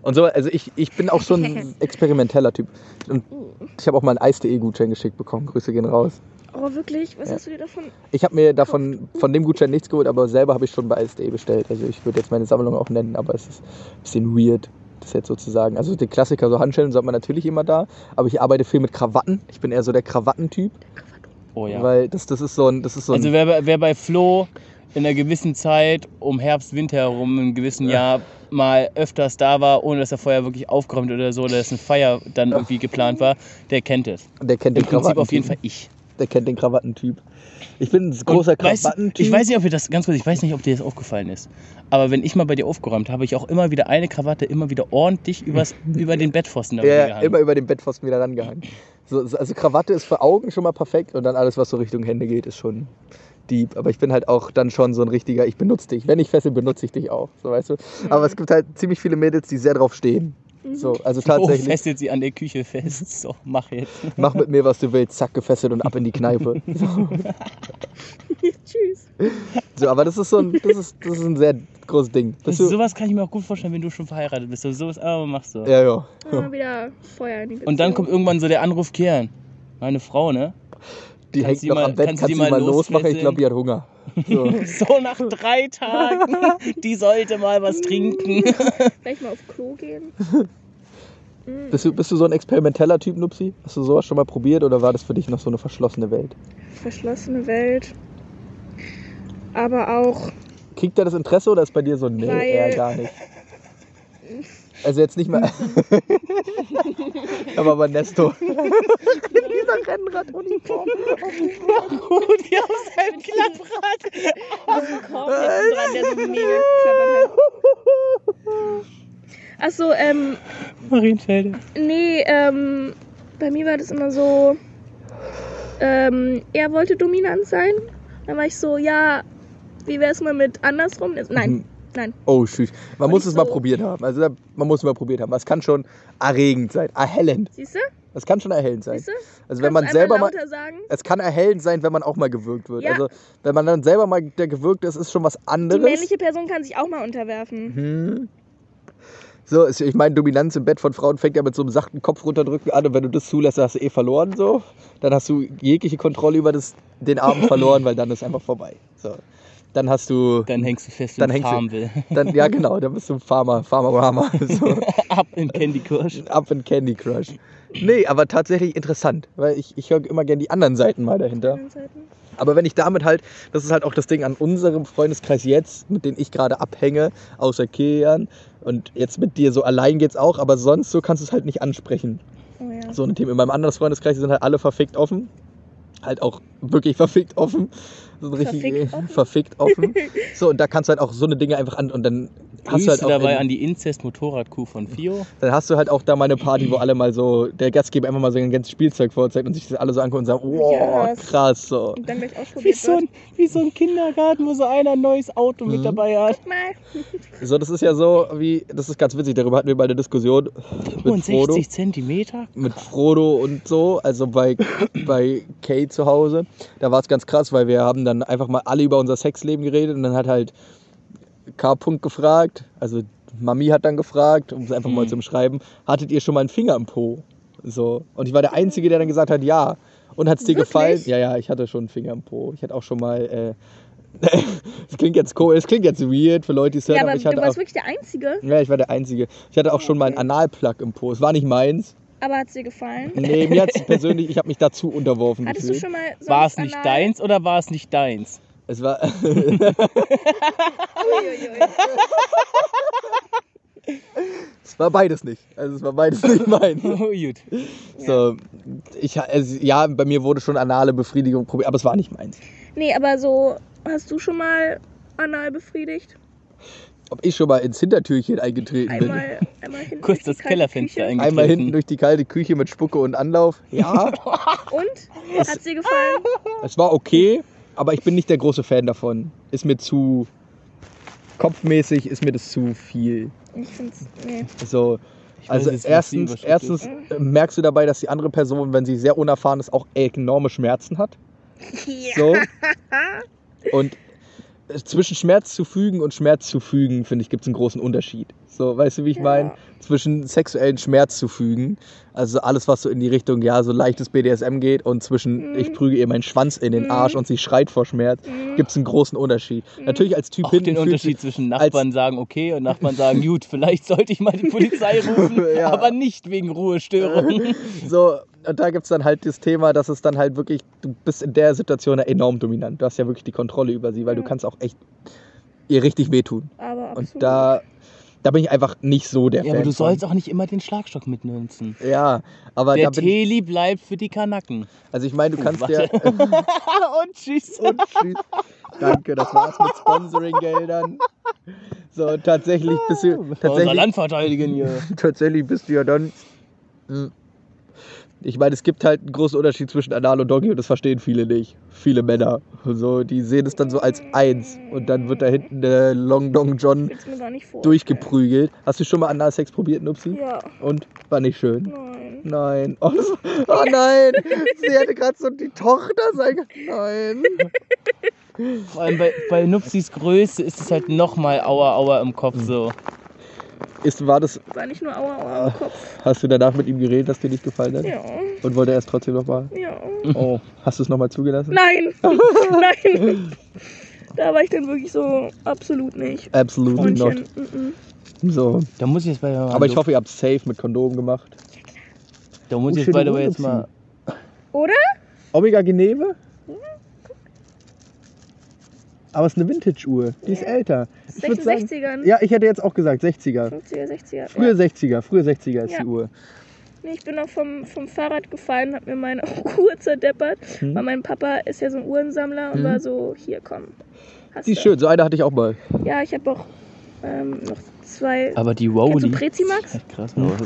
Und so, also ich, ich bin auch so ein experimenteller Typ. Und ich habe auch mal einen Eis.de-Gutschein geschickt bekommen. Grüße gehen raus. Oh, wirklich? Was Ja. hast du dir davon? Ich habe mir davon von dem Gutschein nichts geholt, aber selber habe ich schon bei Eis.de bestellt. Also ich würde jetzt meine Sammlung auch nennen, aber es ist ein bisschen weird, das jetzt sozusagen. Also der Klassiker, so Handschellen hat man natürlich immer da, aber ich arbeite viel mit Krawatten. Ich bin eher so der Krawattentyp, Oh ja. weil das, das ist so ein, das ist so ein Also wer, bei- wer bei Flo in einer gewissen Zeit um Herbst, Winter herum, in einem gewissen Jahr mal öfters da war, ohne dass er vorher wirklich aufgeräumt oder so, oder dass eine Feier dann irgendwie geplant war, der kennt es. der kennt Im den Prinzip auf jeden. Fall ich. Der kennt den Krawattentyp. Ich bin ein großer Krawattentyp. ich weiß nicht, ob dir das ganz kurz, ich weiß nicht, ob dir das aufgefallen ist. Aber wenn ich mal bei dir aufgeräumt habe, habe ich auch immer wieder eine Krawatte immer wieder ordentlich übers, über den Bettpfosten ja, immer über den Bettpfosten wieder rangehangen. So- also Krawatte ist für Augen schon mal perfekt und dann alles, was so Richtung Hände geht, ist schon deep. Aber ich bin halt auch dann schon so ein richtiger, ich benutze dich. Wenn ich fessel, benutze ich dich auch. So, weißt du? Aber es gibt halt ziemlich viele Mädels, die sehr drauf stehen. So, also Oh, tatsächlich, fesselt sie an der Küche fest. So, mach jetzt. mach mit mir, was du willst, zack, gefesselt und ab in die Kneipe. So, Tschüss. so aber das ist so ein, das ist, das ist ein sehr großes Ding. Das, Bist du, sowas kann ich mir auch gut vorstellen, wenn du schon verheiratet bist. So sowas aber machst du. ja, ja. Mal wieder Feuer in die Und dann kommt irgendwann so der Anruf, Kern. Meine Frau, ne? Die Kannst hängt noch mal- am Bett, kannst kannst du mal mal losmachen? Ich glaube, die hat Hunger. So. So nach drei Tagen. Die sollte mal was trinken. Gleich mal auf Klo gehen. Bist du, bist du so ein experimenteller Typ, Nupsi? Hast du sowas schon mal probiert oder war das für dich noch so eine verschlossene Welt? Verschlossene Welt. Aber auch. Kriegt er das Interesse oder ist bei dir so, nee, eher gar nicht? Also jetzt nicht mal. aber bei Nesto. Dieser Rennraduniform. Rudi auf seinem Klapprad. Korb hinten dran, der so mega geklappert hat. Achso, ähm, Marienfelde. nee, ähm, bei mir war das immer so, ähm, er wollte dominant sein. Dann war ich so, ja, wie wär's mal mit andersrum? Nein, Mhm. Nein. Oh, schüch. Man Und muss es mal so- probiert haben. Also man muss es mal probiert haben. Es kann schon erregend sein, erhellend. Siehst du? Es kann schon erhellend sein. Siehst du? Also wenn man selber mal. sagen? Es kann erhellend sein, wenn man auch mal gewürgt wird. Ja. Also wenn man dann selber mal der gewürgt ist, ist schon was Die anderes. männliche Person kann sich auch mal unterwerfen. Hm. So, ich meine, Dominanz im Bett von Frauen fängt ja mit so einem sachten Kopf runterdrücken an und wenn du das zulässt, hast du eh verloren so. Dann hast du jegliche Kontrolle über das, den Abend verloren, weil dann ist einfach vorbei. So. Dann hast du, Dann hängst du fest Dann in hängst du- Farmville. dann, ja genau, dann bist du Farmer, Farmer Rama. So. Ab in Candy Crush. Up in Candy Crush. Nee, aber tatsächlich interessant, weil ich, ich höre immer gerne die anderen Seiten mal dahinter. Aber wenn ich damit halt, das ist halt auch das Ding an unserem Freundeskreis jetzt, mit dem ich gerade abhänge, außer Kilian und jetzt mit dir so allein geht's auch, aber sonst so kannst du es halt nicht ansprechen. Oh ja. So ein Thema. In meinem anderen Freundeskreis die sind halt alle verfickt offen. Halt auch wirklich verfickt offen. So ein richtig Verfickt offen? verfickt offen. So, und da kannst du halt auch so eine Dinge einfach an. Und dann hast du halt auch dabei in- an die Inzest-Motorradkuh von Fio. Dann hast du halt auch da mal eine Party, wo alle mal so, der Gastgeber einfach mal so ein ganzes Spielzeug vorzeigt und sich das alle so angucken und sagen, wow, Ja. krass, so. Und dann gleich Wie ausprobiert so, ein, wie so ein Kindergarten, wo so einer ein neues Auto Mhm. mit dabei hat. wird. Mal. So, das ist ja so wie, das ist ganz witzig, darüber hatten wir mal eine Diskussion mit Frodo. 65 Zentimeter? mit Frodo und so, also bei, bei Kay zu Hause. Da war es ganz krass, weil wir haben dann einfach mal alle über unser Sexleben geredet und dann hat halt K. -Punkt gefragt, also Mami hat dann gefragt, um es einfach mal Hm. zu beschreiben, hattet ihr schon mal einen Finger im Po? So. Und ich war der Einzige, der dann gesagt hat, ja. Und hat es dir Wirklich? gefallen? Ja, ja, ich hatte schon einen Finger im Po. Ich hatte auch schon mal. Äh, das klingt jetzt komisch, es klingt jetzt weird für Leute, die es hören, Ja, aber aber ich du hatte warst auch. wirklich der Einzige. Ja, ich war der Einzige. Ich hatte auch schon mal einen Okay. Analplug im Po. Es war nicht meins. Aber hat es dir gefallen? Nee, mir hat es persönlich, ich habe mich dazu unterworfen Hattest du gefühlt. schon mal War es nicht deins oder war es nicht deins? Es war. Uiuiui. es war beides nicht. Also es war beides nicht meins. Oh, gut. So, ich, also, ja, bei mir wurde schon anale Befriedigung probiert, aber es war nicht meins. Nee, aber so, hast du schon mal anal befriedigt? Ob ich schon mal ins Hintertürchen eingetreten bin. Einmal, einmal hinten Kurz durch die das kalte Kellerfenster Küche. eingetreten. Einmal hinten durch die kalte Küche mit Spucke und Anlauf. Ja, Und? Hat's dir gefallen? es war okay, aber ich bin nicht der große Fan davon. Ist mir zu. Kopfmäßig ist mir das zu viel. Ich find's, nee. So, also erstens, Überschrift erstens äh, merkst du dabei, dass die andere Person, wenn sie sehr unerfahren ist, auch enorme Schmerzen hat. So. Und zwischen Schmerz zu fügen und Schmerz zu fügen, finde ich, gibt es einen großen Unterschied. So, weißt du, wie ich Ja. meine? Zwischen sexuellen Schmerz zu fügen, also alles, was so in die Richtung, ja, so leichtes BDSM geht, und zwischen Mhm. ich prüge ihr meinen Schwanz in den Mhm. Arsch und sie schreit vor Schmerz, Mhm. gibt es einen großen Unterschied. Natürlich als Typ Auch hinten den Unterschied zwischen Nachbarn sagen okay und Nachbarn sagen gut, vielleicht sollte ich mal die Polizei rufen, Ja. aber nicht wegen Ruhestörung. So, und da gibt es dann halt das Thema, dass es dann halt wirklich, du bist in der Situation ja enorm dominant. Du hast ja wirklich die Kontrolle über sie, weil du Ja. kannst auch echt ihr richtig wehtun. Aber Und absolut. da, da bin ich einfach nicht so der Ja, Fan aber du von. sollst auch nicht immer den Schlagstock mitnutzen. Ja, aber Der da bin ich, Teli bleibt für die Kanacken. also ich meine, du Oh, kannst warte. ja... und tschüss. und tschüss. Danke, das war's mit Sponsoring-Geldern. So, tatsächlich bist du, Unser tatsächlich, Land verteidigen hier. tatsächlich bist du ja dann... hm. Ich meine, es gibt halt einen großen Unterschied zwischen Anal und Doggy und das verstehen viele nicht. Viele Männer. So, die sehen es dann so als eins und dann wird da hinten der Long Dong John durchgeprügelt. Hast du schon mal Analsex probiert, Nupsi? Ja, Und? War nicht schön? nein. Nein. Oh, das, oh nein. Sie hätte gerade so die Tochter sein. Nein. Vor allem bei, bei Nupsis Größe ist es halt nochmal Aua Aua im Kopf so. Ist, war das, War nicht nur Aua Aua im Kopf. hast du danach mit ihm geredet, dass dir nicht gefallen hat? Ja, Und wollte er es trotzdem nochmal? ja. Oh, hast du es nochmal zugelassen? Nein! Nein! Da war ich dann wirklich so absolut nicht. Not. Freundchen. mhm. So. Da muss ich jetzt bei Aber ich hoffe, ihr habt es safe mit Kondom gemacht. da muss Oh, ich jetzt by the way jetzt mal. Oder? Omega Geneve? Aber es ist eine Vintage-Uhr. Die ist älter. Ich würd sagen- 66ern. Ja, ich hätte jetzt auch gesagt 60er. 50er, 60er. Früher Ja. 60er, früher 60er ist Ja. die Uhr. Nee, ich bin auch vom, vom Fahrrad gefallen, hab mir meine Uhr zerdeppert. Hm. Weil mein Papa ist ja so ein Uhrensammler und Mhm. war so, hier komm. Hast Die ist du. schön, so eine hatte ich auch mal. Ja, ich habe auch ähm, noch zwei. Aber die Kennst Rowley. du Prezimax? Echt krass. Hm. aber-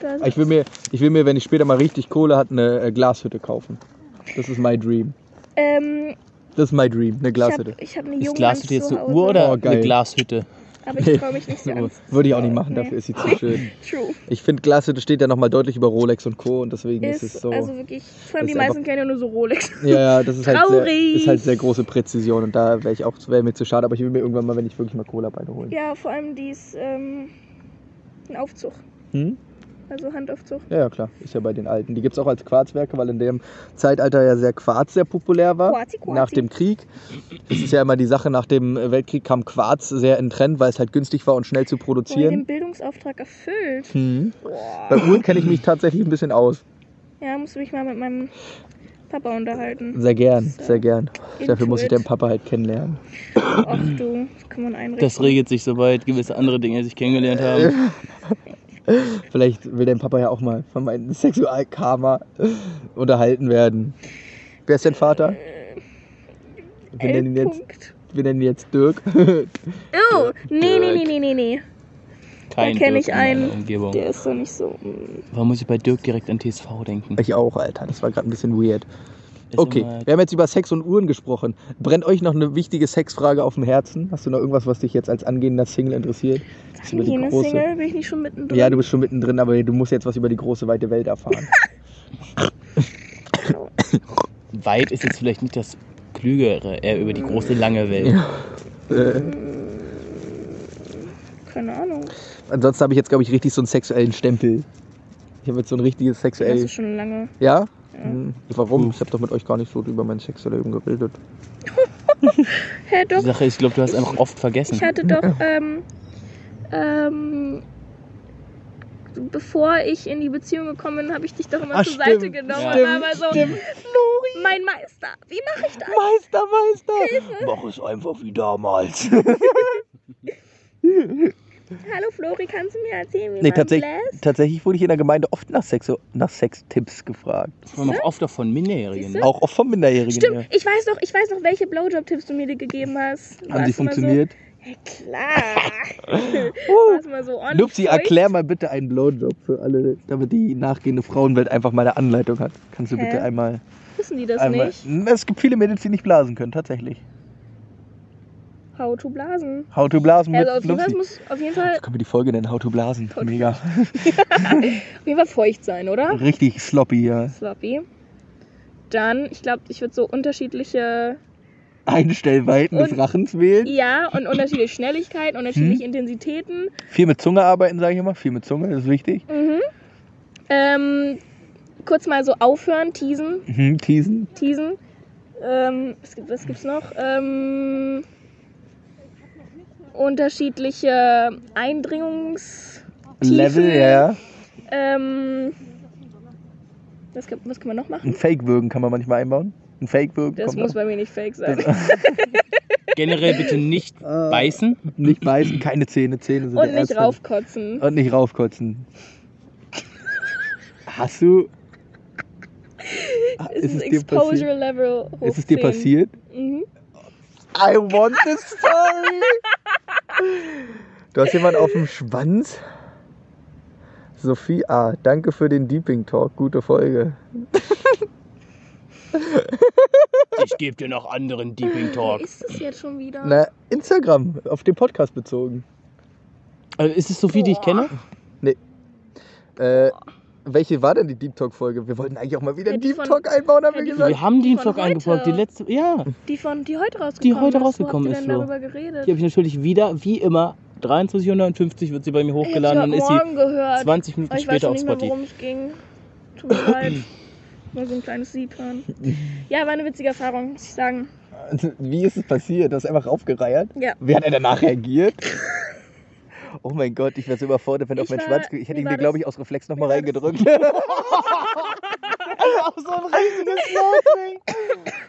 Da Ich will mir, ich will mir, wenn ich später mal richtig Kohle hat, eine äh, Glashütte kaufen. Das ist my dream. ähm, Das ist my dream, eine ich Glashütte. habe ich hab eine Ist Glashütte jetzt eine Uhr oder Oh, geil. eine Glashütte? Aber ich traue mich nicht so an. Würde ich auch nicht machen, Nee. dafür ist sie zu schön. True. Ich finde, Glashütte steht ja nochmal deutlich über Rolex und Co. und deswegen ist, Ist, es so. also wirklich, vor allem ist die meisten kennen ja nur so Rolex. ja, ja, das ist halt, sehr, Traurig. ist halt sehr große Präzision und da wäre ich auch, wäre mir zu schade, aber ich will mir irgendwann mal, wenn ich wirklich mal Cola beide holen. Ja, vor allem die ist ähm, ein Aufzug. Hm? Also Handaufzug. Ja, ja, klar, ist ja bei den alten. Die gibt es auch als Quarzwerke, weil in dem Zeitalter ja sehr Quarz sehr populär war. Quarzi, Quarzi. Nach dem Krieg. Das ist ja immer die Sache, nach dem Weltkrieg kam Quarz sehr in Trend, weil es halt günstig war und schnell zu Wurde den produzieren. Bildungsauftrag erfüllt. Hm. Bei Uhren kenne ich mich tatsächlich ein bisschen aus. Ja, musst du mich mal mit meinem Papa unterhalten. Sehr gern, So. sehr gern. Dafür muss ich it. Papa halt kennenlernen. Ach du, das kann man einrichten. Das regelt sich, sobald gewisse andere Dinge sich kennengelernt haben. Vielleicht will dein Papa ja auch mal von meinem Sexualkarma unterhalten werden. Wer ist dein Vater? Wir nennen ihn jetzt, wir nennen ihn jetzt Dirk. Oh, nee, nee, nee, nee, nee, nee. Kein da kenne ich einen, Umgebung. der ist so nicht so. mm. Warum muss ich bei Dirk direkt an TSV denken? Ich auch, Alter. Das war gerade ein bisschen weird. Okay, wir haben jetzt über Sex und Uhren gesprochen. Brennt euch noch eine wichtige Sexfrage auf dem Herzen? Hast du noch irgendwas, was dich jetzt als angehender Single interessiert? Was über die Angehende große- Single bin ich nicht schon mittendrin. Ja, du bist schon mittendrin, aber du musst jetzt was über die große, weite Welt erfahren. Weit ist jetzt vielleicht nicht das Klügere, eher über die große, lange Welt. äh, Keine Ahnung. ansonsten habe ich jetzt, glaube ich, richtig so einen sexuellen Stempel. Ich habe jetzt so ein richtiges Das sexuell. ist schon lange. Ja? Hm, Warum? Ich habe doch mit euch gar nicht so über mein Sexuelleben geredet. Hä, Die doch. Sache ist, ich glaube, du hast einfach oft vergessen. Ich hatte doch, ähm, ähm, bevor ich in die Beziehung gekommen bin, habe ich dich doch immer Ah, zur stimmt, Seite genommen Ja. und war immer so, stimmt. mein Meister, wie mache ich das? Meister, Meister! Mach es einfach wie damals. Hallo Flori, kannst du mir erzählen, wie Nee, man tatsächlich, bläst? tatsächlich wurde ich in der Gemeinde oft nach, Sex, nach Sextipps gefragt. Das war noch oft auch von Minderjährigen. Auch oft von Minderjährigen. Stimmt, ich weiß noch, ich weiß noch, welche Blowjob-Tipps du mir gegeben hast. Ja. Haben Warst mal funktioniert? So, ja, klar. Warst mal so ordentlich Nupsi, erklär mal bitte einen Blowjob für alle, damit die nachgehende Frauenwelt einfach mal eine Anleitung hat. Kannst du Hä? bitte einmal. Wissen die das einmal nicht? Es gibt viele Mädels, die nicht blasen können, tatsächlich. How to blasen. How to blasen mit Also auf jeden, es muss auf jeden Fall, Das können wir die Folge nennen, How to blasen. How to Mega. auf jeden Fall feucht sein, oder? Richtig sloppy, ja. Sloppy. Dann, ich glaube, ich würde so unterschiedliche, Einstellweiten des Rachens wählen. ja, und unterschiedliche Schnelligkeiten, unterschiedliche Hm? Intensitäten. Viel mit Zunge arbeiten, sage ich immer. Viel mit Zunge, das ist wichtig. Mhm. Ähm, kurz mal so aufhören, teasen, Mhm, teasen. teasen. Ähm, was, gibt, was gibt's noch? Ähm, unterschiedliche Eindringungs... Level, ja. Ähm, was, kann, was kann man noch machen? Ein Fake-Würgen kann man manchmal einbauen. Ein Fake-Würgen Das kommt muss auch. bei mir nicht fake sein. Generell bitte nicht Ah. beißen. Nicht beißen, keine Zähne. Zähne sind Und nicht erste. raufkotzen. Und nicht raufkotzen. Hast du. Es ist, ist es dir passiert? Exposure Level hoch Ist es dir 10. passiert? Mhm. I want this story! Du hast jemanden auf dem Schwanz? Sophie A., danke für den Deeping Talk. Gute Folge. Ich gebe dir noch anderen Deeping Talk. ist es jetzt schon wieder? Na, Instagram, auf den Podcast bezogen. Also ist es Sophie, die ich kenne? Äh, welche war denn die Deep Talk-Folge? Wir wollten eigentlich auch mal wieder Ja, Deep von- Talk einbauen, haben ja, wir die gesagt. Wir haben die Von Talk eingebaut. Die letzte. Ja. Die, von, die heute rausgekommen Die heute ist. rausgekommen ist, Flo. darüber geredet? Die habe ich natürlich wieder, wie immer, 23.59 Uhr wird sie bei mir Ich hochgeladen. hab Dann ist sie morgen gehört. 20 Minuten Aber ich weiß später schon auf nicht mehr, Spotify. worum es ging. Tut mir leid. Nur so ein kleines Sieb hören. Ja, war eine witzige Erfahrung, muss ich sagen. Wie ist es passiert? Du hast einfach raufgereiert? Ja. Wie hat er danach reagiert? Oh mein Gott, ich wäre so überfordert, wenn er auf Ich meinen war- Schwanz Ich hätte mir ihn dir, glaube ich, aus Reflex mir nochmal reingedrückt. Auch so ein richtiges Loading.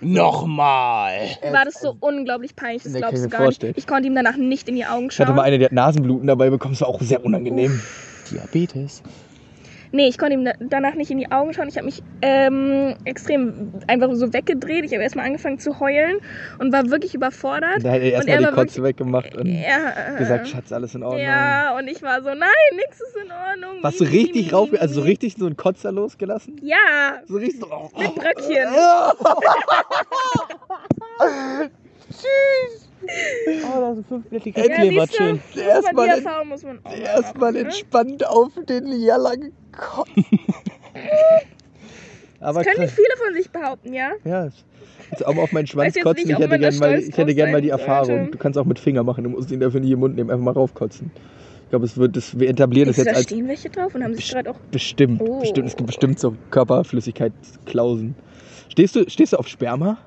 Nochmal. War das so unglaublich peinlich, das Nee, glaubst ich du mir gar vorstellen. nicht. Ich konnte ihm danach nicht in die Augen Ich hatte schauen. mal eine, die hat Nasenbluten dabei bekommen, das war auch sehr unangenehm. Diabetes. Nee, ich konnte ihm da- danach nicht in die Augen schauen. Ich habe mich ähm, extrem einfach so weggedreht. Ich habe erstmal angefangen zu heulen und war wirklich überfordert. Da hat er erstmal er die Kotze weggemacht und Ja, gesagt, Schatz, alles in Ordnung. Ja, und ich war so, nein, nix ist in Ordnung. Warst du mi, richtig rauf, also so richtig so einen Kotzer losgelassen? Ja, So richtig so. Oh, mit Bröckchen. Oh, da sind fünf Blätter Ja, Kleber. Schön. Erstmal Erstmal machen, ne? entspannt auf den Jalang kotzen. Aber Das können nicht viele von sich behaupten, ja? Ja, jetzt auch mal auf meinen Schwanz kotzen. nicht, Ich hätte man da gern mal, ich hätte gern mal die Erfahrung. sollte. Du kannst auch mit Finger machen. Du musst ihn dafür nicht den Mund nehmen. Einfach mal raufkotzen. Ich glaube, es wird, das, wir etablieren das Denkst du, jetzt da als stehen welche drauf und haben sich gerade auch. bestimmt. Oh. Bestimmt. Es gibt bestimmt so Körperflüssigkeitsklausen. Stehst du, stehst du auf Sperma?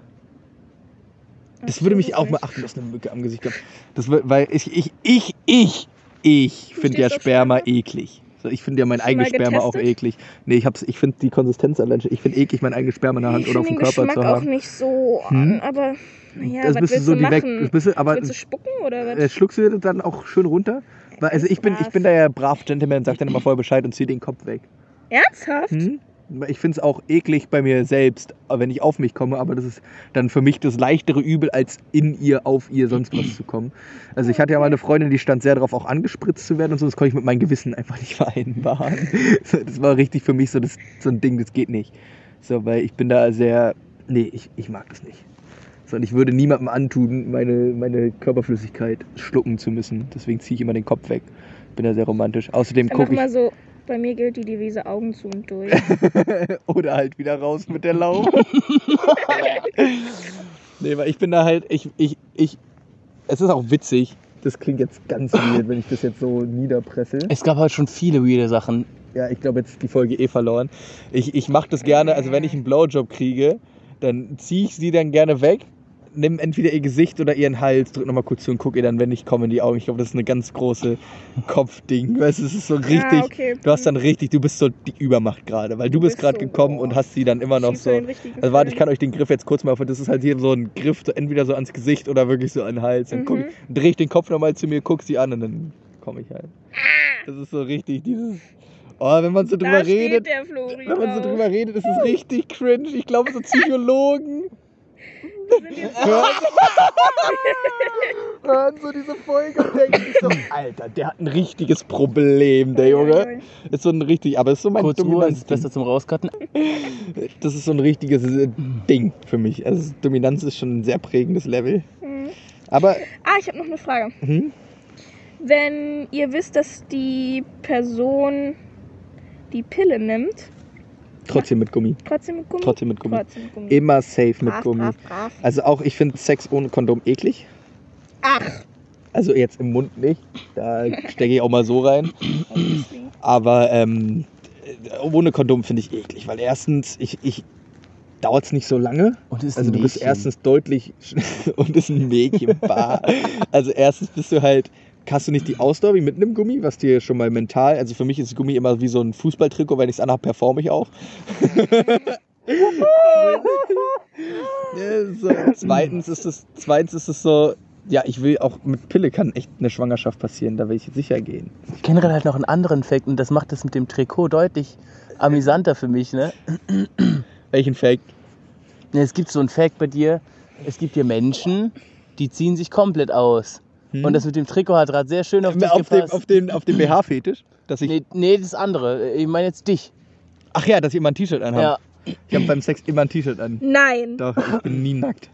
Das würde ich mich auch mal achten, dass eine Mücke am Gesicht kommt. Das, weil ich, ich, ich, ich, ich finde ja Sperma eklig. Ich finde ja mein eigenes Sperma auch eklig. Nee, ich, hab's, ich finde die Konsistenz allein. Ich finde eklig, mein eigenes Sperma in der Hand ich oder auf dem Körper Geschmack zu auch haben. nicht so Hm? aber naja, das was bist du willst so du machen? Das bist du, aber willst du spucken oder was? äh, schluckst du dann auch schön runter? Weil, also ich bin, ich bin da ja brav Gentleman, sag dann immer vorher Bescheid und zieh den Kopf weg. Ernsthaft? Hm? Ich finde es auch eklig bei mir selbst, wenn ich auf mich komme, aber das ist dann für mich das leichtere Übel, als in ihr, auf ihr, sonst was zu kommen. Also ich hatte ja mal eine Freundin, die stand sehr darauf, auch angespritzt zu werden und so, das konnte ich mit meinem Gewissen einfach nicht vereinbaren. Das war richtig für mich so, das, so ein Ding, das geht nicht. So, weil ich bin da sehr, nee, ich, ich mag das nicht. So, und ich würde niemandem antun, meine, meine Körperflüssigkeit schlucken zu müssen. Deswegen ziehe ich immer den Kopf weg. Bin da sehr romantisch. Außerdem gucke ich. so, bei mir gilt die Devise Augen zu und durch. Oder halt wieder raus mit der Laufe. nee, weil ich bin da halt, ich, ich, ich, es ist auch witzig. Das klingt jetzt ganz weird, wenn ich das jetzt so niederpresse. Es gab halt schon viele weirde Sachen. Ja, ich glaube, jetzt ist die Folge eh verloren. Ich, ich mache das gerne, also wenn ich einen Blowjob kriege, dann ziehe ich sie dann gerne weg, nimm entweder ihr Gesicht oder ihren Hals, drück nochmal kurz zu und gucke ihr dann, wenn ich komme, in die Augen. Ich glaube, das ist eine ganz große Kopfding. Weißt du, es ist so richtig, Ah, okay. du hast dann richtig, du bist so die Übermacht gerade, weil du, bist bist gerade so, gekommen boah. und hast sie dann immer noch so. Also warte, ich kann euch den Griff jetzt kurz mal, das ist halt hier so ein Griff, so entweder so ans Gesicht oder wirklich so an den Hals. Dann guck, Mhm. dreh ich den Kopf nochmal zu mir, guck sie an und dann komme ich halt. Das ist so richtig dieses. Oh, wenn man so drüber redet, wenn man so drüber redet, ist es richtig cringe. Ich glaube, so Psychologen hören, hören so diese Folge und denken sich so, Alter, der hat ein richtiges Problem, der Junge. Ist so ein richtig, aber ist so mein Kurz Dominanz. besser zum Rauscutten. Das ist so ein richtiges äh, Ding für mich. Also Dominanz ist schon ein sehr prägendes Level. Mhm. Aber Ah, ich habe noch eine Frage. hm? Wenn ihr wisst, dass die Person die Pille nimmt, trotzdem mit Gummi. trotzdem mit Gummi? Trotzdem mit Gummi. Trotzdem mit Gummi. Immer safe mit brav, Gummi. brav, brav. Also auch, ich finde Sex ohne Kondom eklig. Ach, Also jetzt im Mund nicht. Da stecke ich auch mal so rein. Aber ähm, ohne Kondom finde ich eklig, weil erstens, ich, ich dauert es nicht so lange. Und ist Also ein du bist Mädchen. erstens deutlich und ist ein Mädchenbar. also erstens bist du halt, hast du nicht die Ausdauer wie mit einem Gummi, was dir schon mal mental, also für mich ist Gummi immer wie so ein Fußballtrikot, wenn ich es anhabe, performe ich auch. so. Zweitens ist es, zweitens ist es so, ja, ich will auch mit Pille kann echt eine Schwangerschaft passieren, da will ich sicher gehen. generell halt noch einen anderen Fact und das macht das mit dem Trikot deutlich amüsanter für mich, ne? Welchen Fact? Ne, Es gibt so einen Fact bei dir, es gibt hier Menschen, die ziehen sich komplett aus. Hm? Und das mit dem Trikot hat gerade sehr schön auf dich auf, dem, gepasst. auf den, auf den BH-Fetisch? Dass ich, nee, nee, das andere. Ich meine jetzt dich. Ach ja, dass ich immer ein T-Shirt anhabe. Ja. Ich habe beim Sex immer ein T-Shirt an. Nein. Doch, ich bin nie nackt.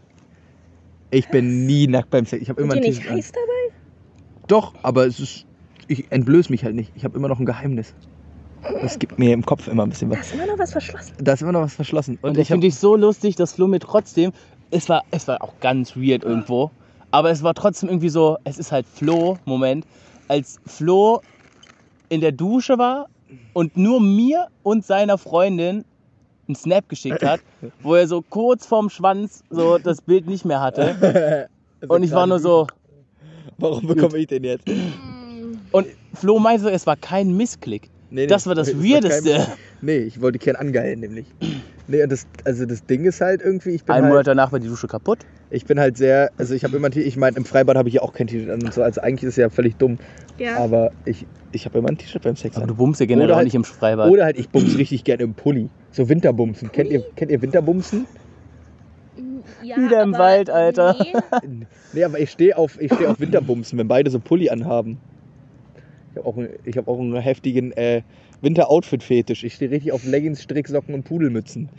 Ich bin nie nackt beim Sex. Ich habe immer Ist ein nicht T-Shirt an. heiß dabei? Doch, aber es ist. Ich entblöße mich halt nicht. Ich habe immer noch ein Geheimnis. Es gibt mir im Kopf immer ein bisschen Da was. ist immer noch was verschlossen. Da ist immer noch was verschlossen. Und, ich finde dich so lustig, dass Flo mir trotzdem. Es war, es war auch ganz weird irgendwo. Aber es war trotzdem irgendwie so, es ist halt Flo, Moment, als Flo in der Dusche war und nur mir und seiner Freundin einen Snap geschickt hat, wo er so kurz vorm Schwanz so das Bild nicht mehr hatte. Und ich war nur so, Warum bekomme ich den jetzt? und Flo meinte so, es war kein Missklick. Nee, nee, Das war das Weirdeste. Nee, ich wollte Kern angeilen, nämlich. Nee, und das, also das Ding ist halt irgendwie, ich bin Einen halt, Monat danach war die Dusche kaputt. ich bin halt sehr, also ich habe immer, ein T- ich meine, im Freibad habe ich ja auch kein T-Shirt an und so, also eigentlich ist es ja völlig dumm, Ja. aber ich, ich habe immer ein T-Shirt beim Sex Aber an. du bummst ja generell auch halt- nicht im Freibad. Oder halt, ich bums richtig gerne im Pulli. So Winterbumsen. Kennt ihr, kennt ihr Winterbumsen? ja, Wieder im Wald, Alter. Nee. Nee, aber ich stehe auf, ich steh auf Winterbumsen, wenn beide so Pulli anhaben. Ich habe auch, einen- ich hab auch einen heftigen äh, Winter-Outfit-Fetisch. Ich stehe richtig auf Leggings, Stricksocken und Pudelmützen.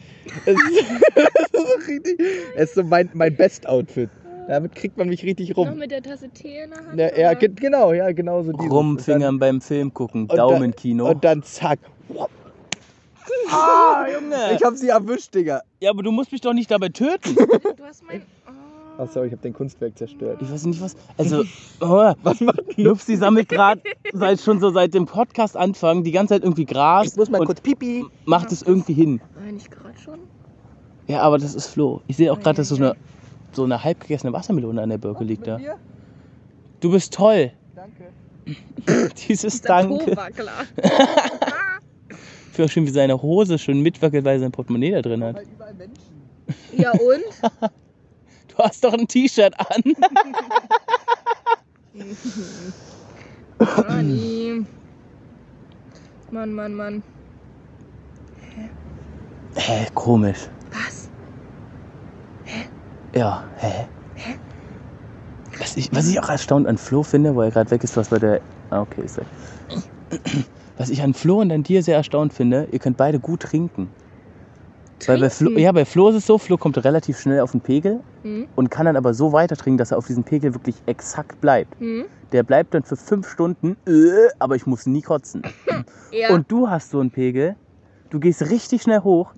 Es ist, das ist so richtig. Es ist so mein, mein Best-Outfit. Damit kriegt man mich richtig Noch rum. mit der Tasse Tee in der Hand. Ja, ja, ge- genau, ja, genau so. Rumfingern beim Film gucken, Daumenkino. Und dann zack. ah, Junge! Ich hab sie erwischt, Digga. ja, aber du musst mich doch nicht dabei töten. Du hast mein. Oh. Ach sorry, ich hab dein Kunstwerk zerstört. Ich weiß nicht was. Also, oh, Was macht Nupsi sammelt gerade seit schon so seit dem Podcast anfangen die ganze Zeit irgendwie Gras Ich muss mal und kurz pipi. macht es irgendwie hin. Nein, nicht gerade schon. Ja, aber das ist Flo. Ich sehe auch gerade, dass so eine so eine halb gegessene Wassermelone an der Birke liegt da. Du bist toll. Danke. Dieses Der Po Danke. war klar. Ich finde auch schön, wie seine Hose schon mitwackelt, weil er sein Portemonnaie da drin hat. Überall Menschen. Ja und? Du hast doch ein T-Shirt an. Manni. Mann, Mann, Mann. Hä? Hä, komisch. Was? Ja, hä? Was ich, was ich auch erstaunt an Flo finde, wo er gerade weg ist, was bei der. Ah, okay, ist weg. Was ich an Flo und an dir sehr erstaunt finde, ihr könnt beide gut trinken. Weil bei Flo, ja, bei Flo ist es so, Flo kommt relativ schnell auf den Pegel Mhm. und kann dann aber so weiter trinken, dass er auf diesem Pegel wirklich exakt bleibt. Mhm. Der bleibt dann für fünf Stunden, äh, aber ich muss nie kotzen. Ja. Und du hast so einen Pegel, du gehst richtig schnell hoch,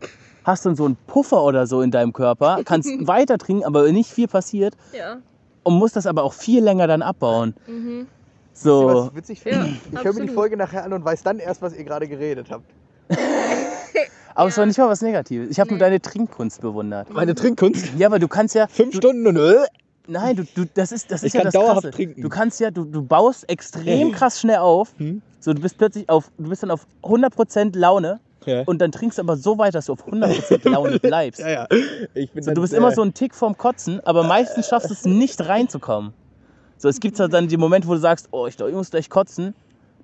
hast dann so einen Puffer oder so in deinem Körper, kannst weiter trinken, aber nicht viel passiert ja. und musst das aber auch viel länger dann abbauen. Mhm. So, Was ich witzig finde? Ja, ich höre mir die. Folge nachher an und weiß dann erst, was ihr gerade geredet habt. aber es war nicht mal was Negatives. Ich habe nur Nee. deine Trinkkunst bewundert. Meine Trinkkunst? Ja, aber du kannst ja. Fünf du, Stunden und äh, Nein, du, du, das ist, das Ich ist ja das dauerhaft Krasse. trinken. Du kannst ja, du, du baust extrem krass schnell auf. Hm? So, du bist plötzlich auf, du bist dann auf 100% Laune Ja. und dann trinkst du aber so weit, dass du auf 100% Laune bleibst. Ja, ja. Ich bin So, du bist immer äh, so ein Tick vorm Kotzen, aber meistens schaffst du es nicht reinzukommen. So, es gibt halt dann die Momente, wo du sagst, oh, ich ich muss gleich kotzen.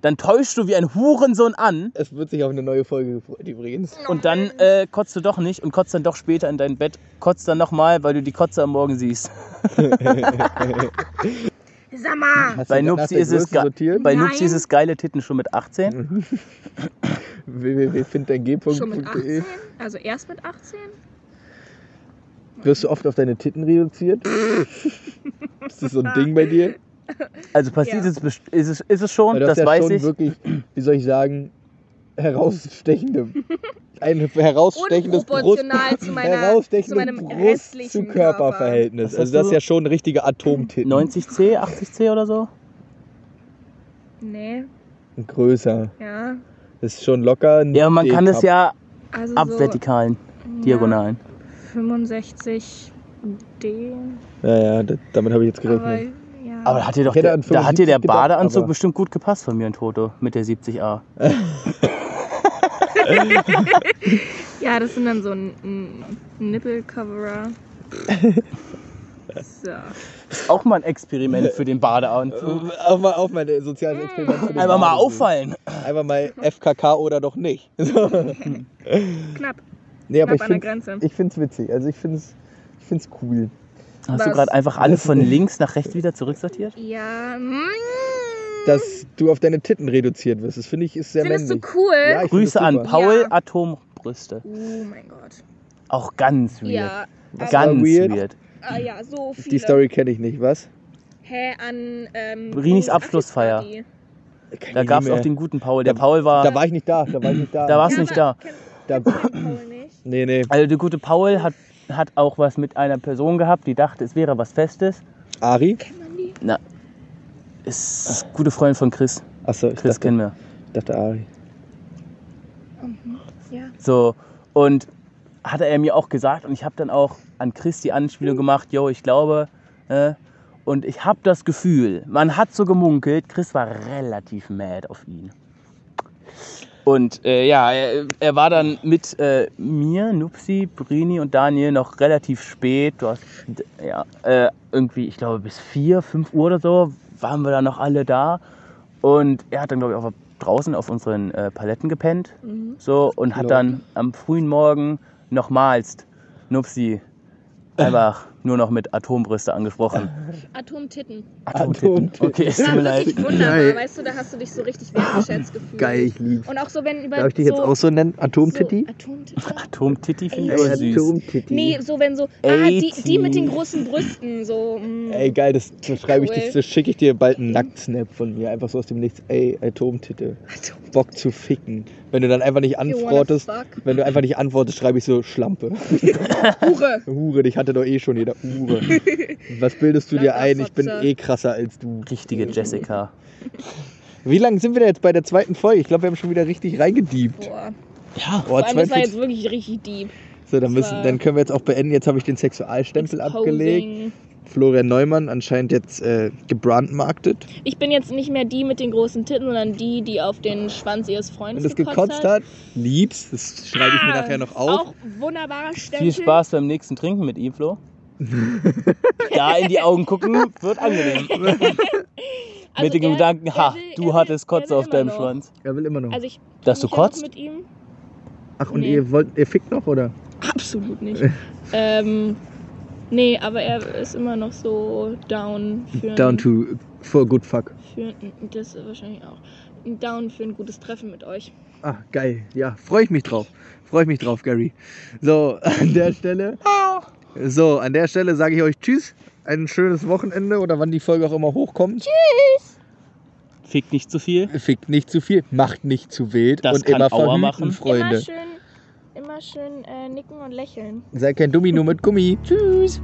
Dann täuschst du wie ein Hurensohn an Es wird sich auf eine neue Folge gefreut übrigens. und dann äh, kotzt du doch nicht und kotzt dann doch später in dein Bett. Kotzt dann nochmal, weil du die Kotze am Morgen siehst. Sag mal. Hast Bei Nupsi ist es? Bei. Nupsi ist es geile Titten schon mit 18. www.finddeingg.de Schon mit 18? Also erst mit 18? Wirst du oft auf deine Titten reduziert? ist das so ein Ding bei dir? Also passiert Ja. es, best- ist es, ist es schon, das hast ja weiß schon ich. wirklich, wie soll ich sagen, herausstechende, ein herausstechendes Brust, zu, meiner, zu herausstechendes meinem Brust restlichen zu Körperverhältnis. Also das ist ja schon richtige Atomtitten. 90C, 80C oder so? Nee, Größer. ja. Das ist schon locker. ein Ja, man kann es ja Also ab so, Vertikalen, Diagonalen. Ja, 65 D. Ja, ja, das, damit habe ich jetzt Aber, gerechnet. Aber da hat dir doch der, da hat dir der 75 gedacht, Badeanzug aber- bestimmt gut gepasst von mir und Toto mit der 70A. ja, das sind dann so ein, ein Nippelcoverer. So. Auch mal ein Experiment für den Badeanzug. Auch mal auf meine soziales Experiment. für den Einfach mal auffallen. Einfach mal FKK oder doch nicht. Knapp, nee, aber knapp ich an der finde Grenze. ich find's witzig. Also ich finde es ich find's cool. Hast du gerade einfach alle von links nach rechts wieder zurücksortiert? Ja, mm, Dass du auf deine Titten reduziert wirst. Das finde ich ist sehr findest du männlich. cool? Ja, ich find Grüße das an super. Paul Ja. Atombrüste. Oh mein Gott. Auch ganz weird. Ja, Was Ganz war weird? weird. ah, ja, so viele. Die Story kenne ich nicht, was? Hä, an ähm, Brinis Abschlussfeier. Abschlussparty. Kenn Da ich gab es nicht mehr. auch den guten Paul. Der Da- Paul war. Da war ich nicht da, da war ich nicht da. Da warst Ja, nicht Da- kennst du den Paul nicht? Nee, nee. Also der gute Paul hat, hat auch was mit einer Person gehabt, die dachte, es wäre was Festes. Ari? Kennt man die? Ist gute Freundin von Chris. Achso, ich Chris dachte, kennen wir. ich dachte Ari. Ja. So, und hatte er mir auch gesagt und ich habe dann auch an Chris die Anspielung gemacht, yo, ich glaube, äh, und ich habe das Gefühl, man hat so gemunkelt, Chris war relativ mad auf ihn. Und äh, ja, er, er war dann mit äh, mir, Nupsi, Brini und Daniel noch relativ spät. Du hast, ja, äh, irgendwie, ich glaube, bis 4, 5 Uhr oder so waren wir dann noch alle da. Und er hat dann, glaube ich, auch draußen auf unseren äh, Paletten gepennt. Mhm. So, und hat dann am frühen Morgen nochmals Nupsi einfach nur noch mit Atombrüste angesprochen. Atomtitten. Atomtitten. Okay, es tut War mir leid. wirklich wunderbar, Geil. weißt du, da hast du dich so richtig wertgeschätzt gefühlt. Geil, ich lieb's. Und auch so, wenn über Darf ich dich so, jetzt auch so nennen? Atomtiti? So, Atomtitti? Atomtiti finde ich süß. Atomtiti. Nee, so wenn so, ah, die, die mit den großen Brüsten, so. mm. Ey, geil, das, das schreibe ich Cool. dir, das schicke ich dir bald einen Nacktsnap von mir, einfach so aus dem Nichts. Ey, Atomtitte. Bock zu ficken. Wenn du dann einfach nicht antwortest, wenn du einfach nicht antwortest, schreibe ich so Schlampe. Hure. Hure, dich hatte doch eh schon jeder Hure. Was bildest du dir ein? Ich bin eh krasser als du. Richtige Jessica. Wie lange sind wir denn jetzt bei der zweiten Folge? Ich glaube, wir haben schon wieder richtig reingediebt. Boah. Ja, Oh, Vor allem, das war 42 jetzt wirklich richtig deep. so, dann, müssen, dann können wir jetzt auch beenden. Jetzt habe ich den Sexualstempel abgelegt. Florian Neumann anscheinend jetzt äh, gebrandmarktet. Ich bin jetzt nicht mehr die mit den großen Titten, sondern die, die auf den Schwanz ihres Wenn Freundes das gekotzt hat, lieb's. Das schreibe ich mir Ah, nachher noch auf. Auch wunderbarer Stempel. viel Spaß beim nächsten Trinken mit ihm, Flo. da in die Augen gucken wird angenehm. Also mit dem er- Gedanken, ha, will- du hattest Kotze auf deinem noch. Schwanz. Er will immer noch. Also ich Dass du kotzt? mit ihm. Ach, und Nee. ihr wollt, ihr fickt noch, oder? Absolut nicht. ähm, nee, aber er ist immer noch so down für Down to for a good fuck. für ein, das wahrscheinlich auch. Down für ein gutes Treffen mit euch. Ah, geil. Ja, freue ich mich drauf. Freue ich mich drauf, Gary. So, an der Stelle. So, an der Stelle sage ich euch Tschüss. Ein schönes Wochenende oder wann die Folge auch immer hochkommt. Fickt nicht zu viel. Fickt nicht zu viel, macht nicht zu wild Das und kann immer Aua verhüten, machen. Freunde. Immer schön, immer schön äh, nicken und lächeln. Sei kein Dummi nur mit Gummi. Tschüss.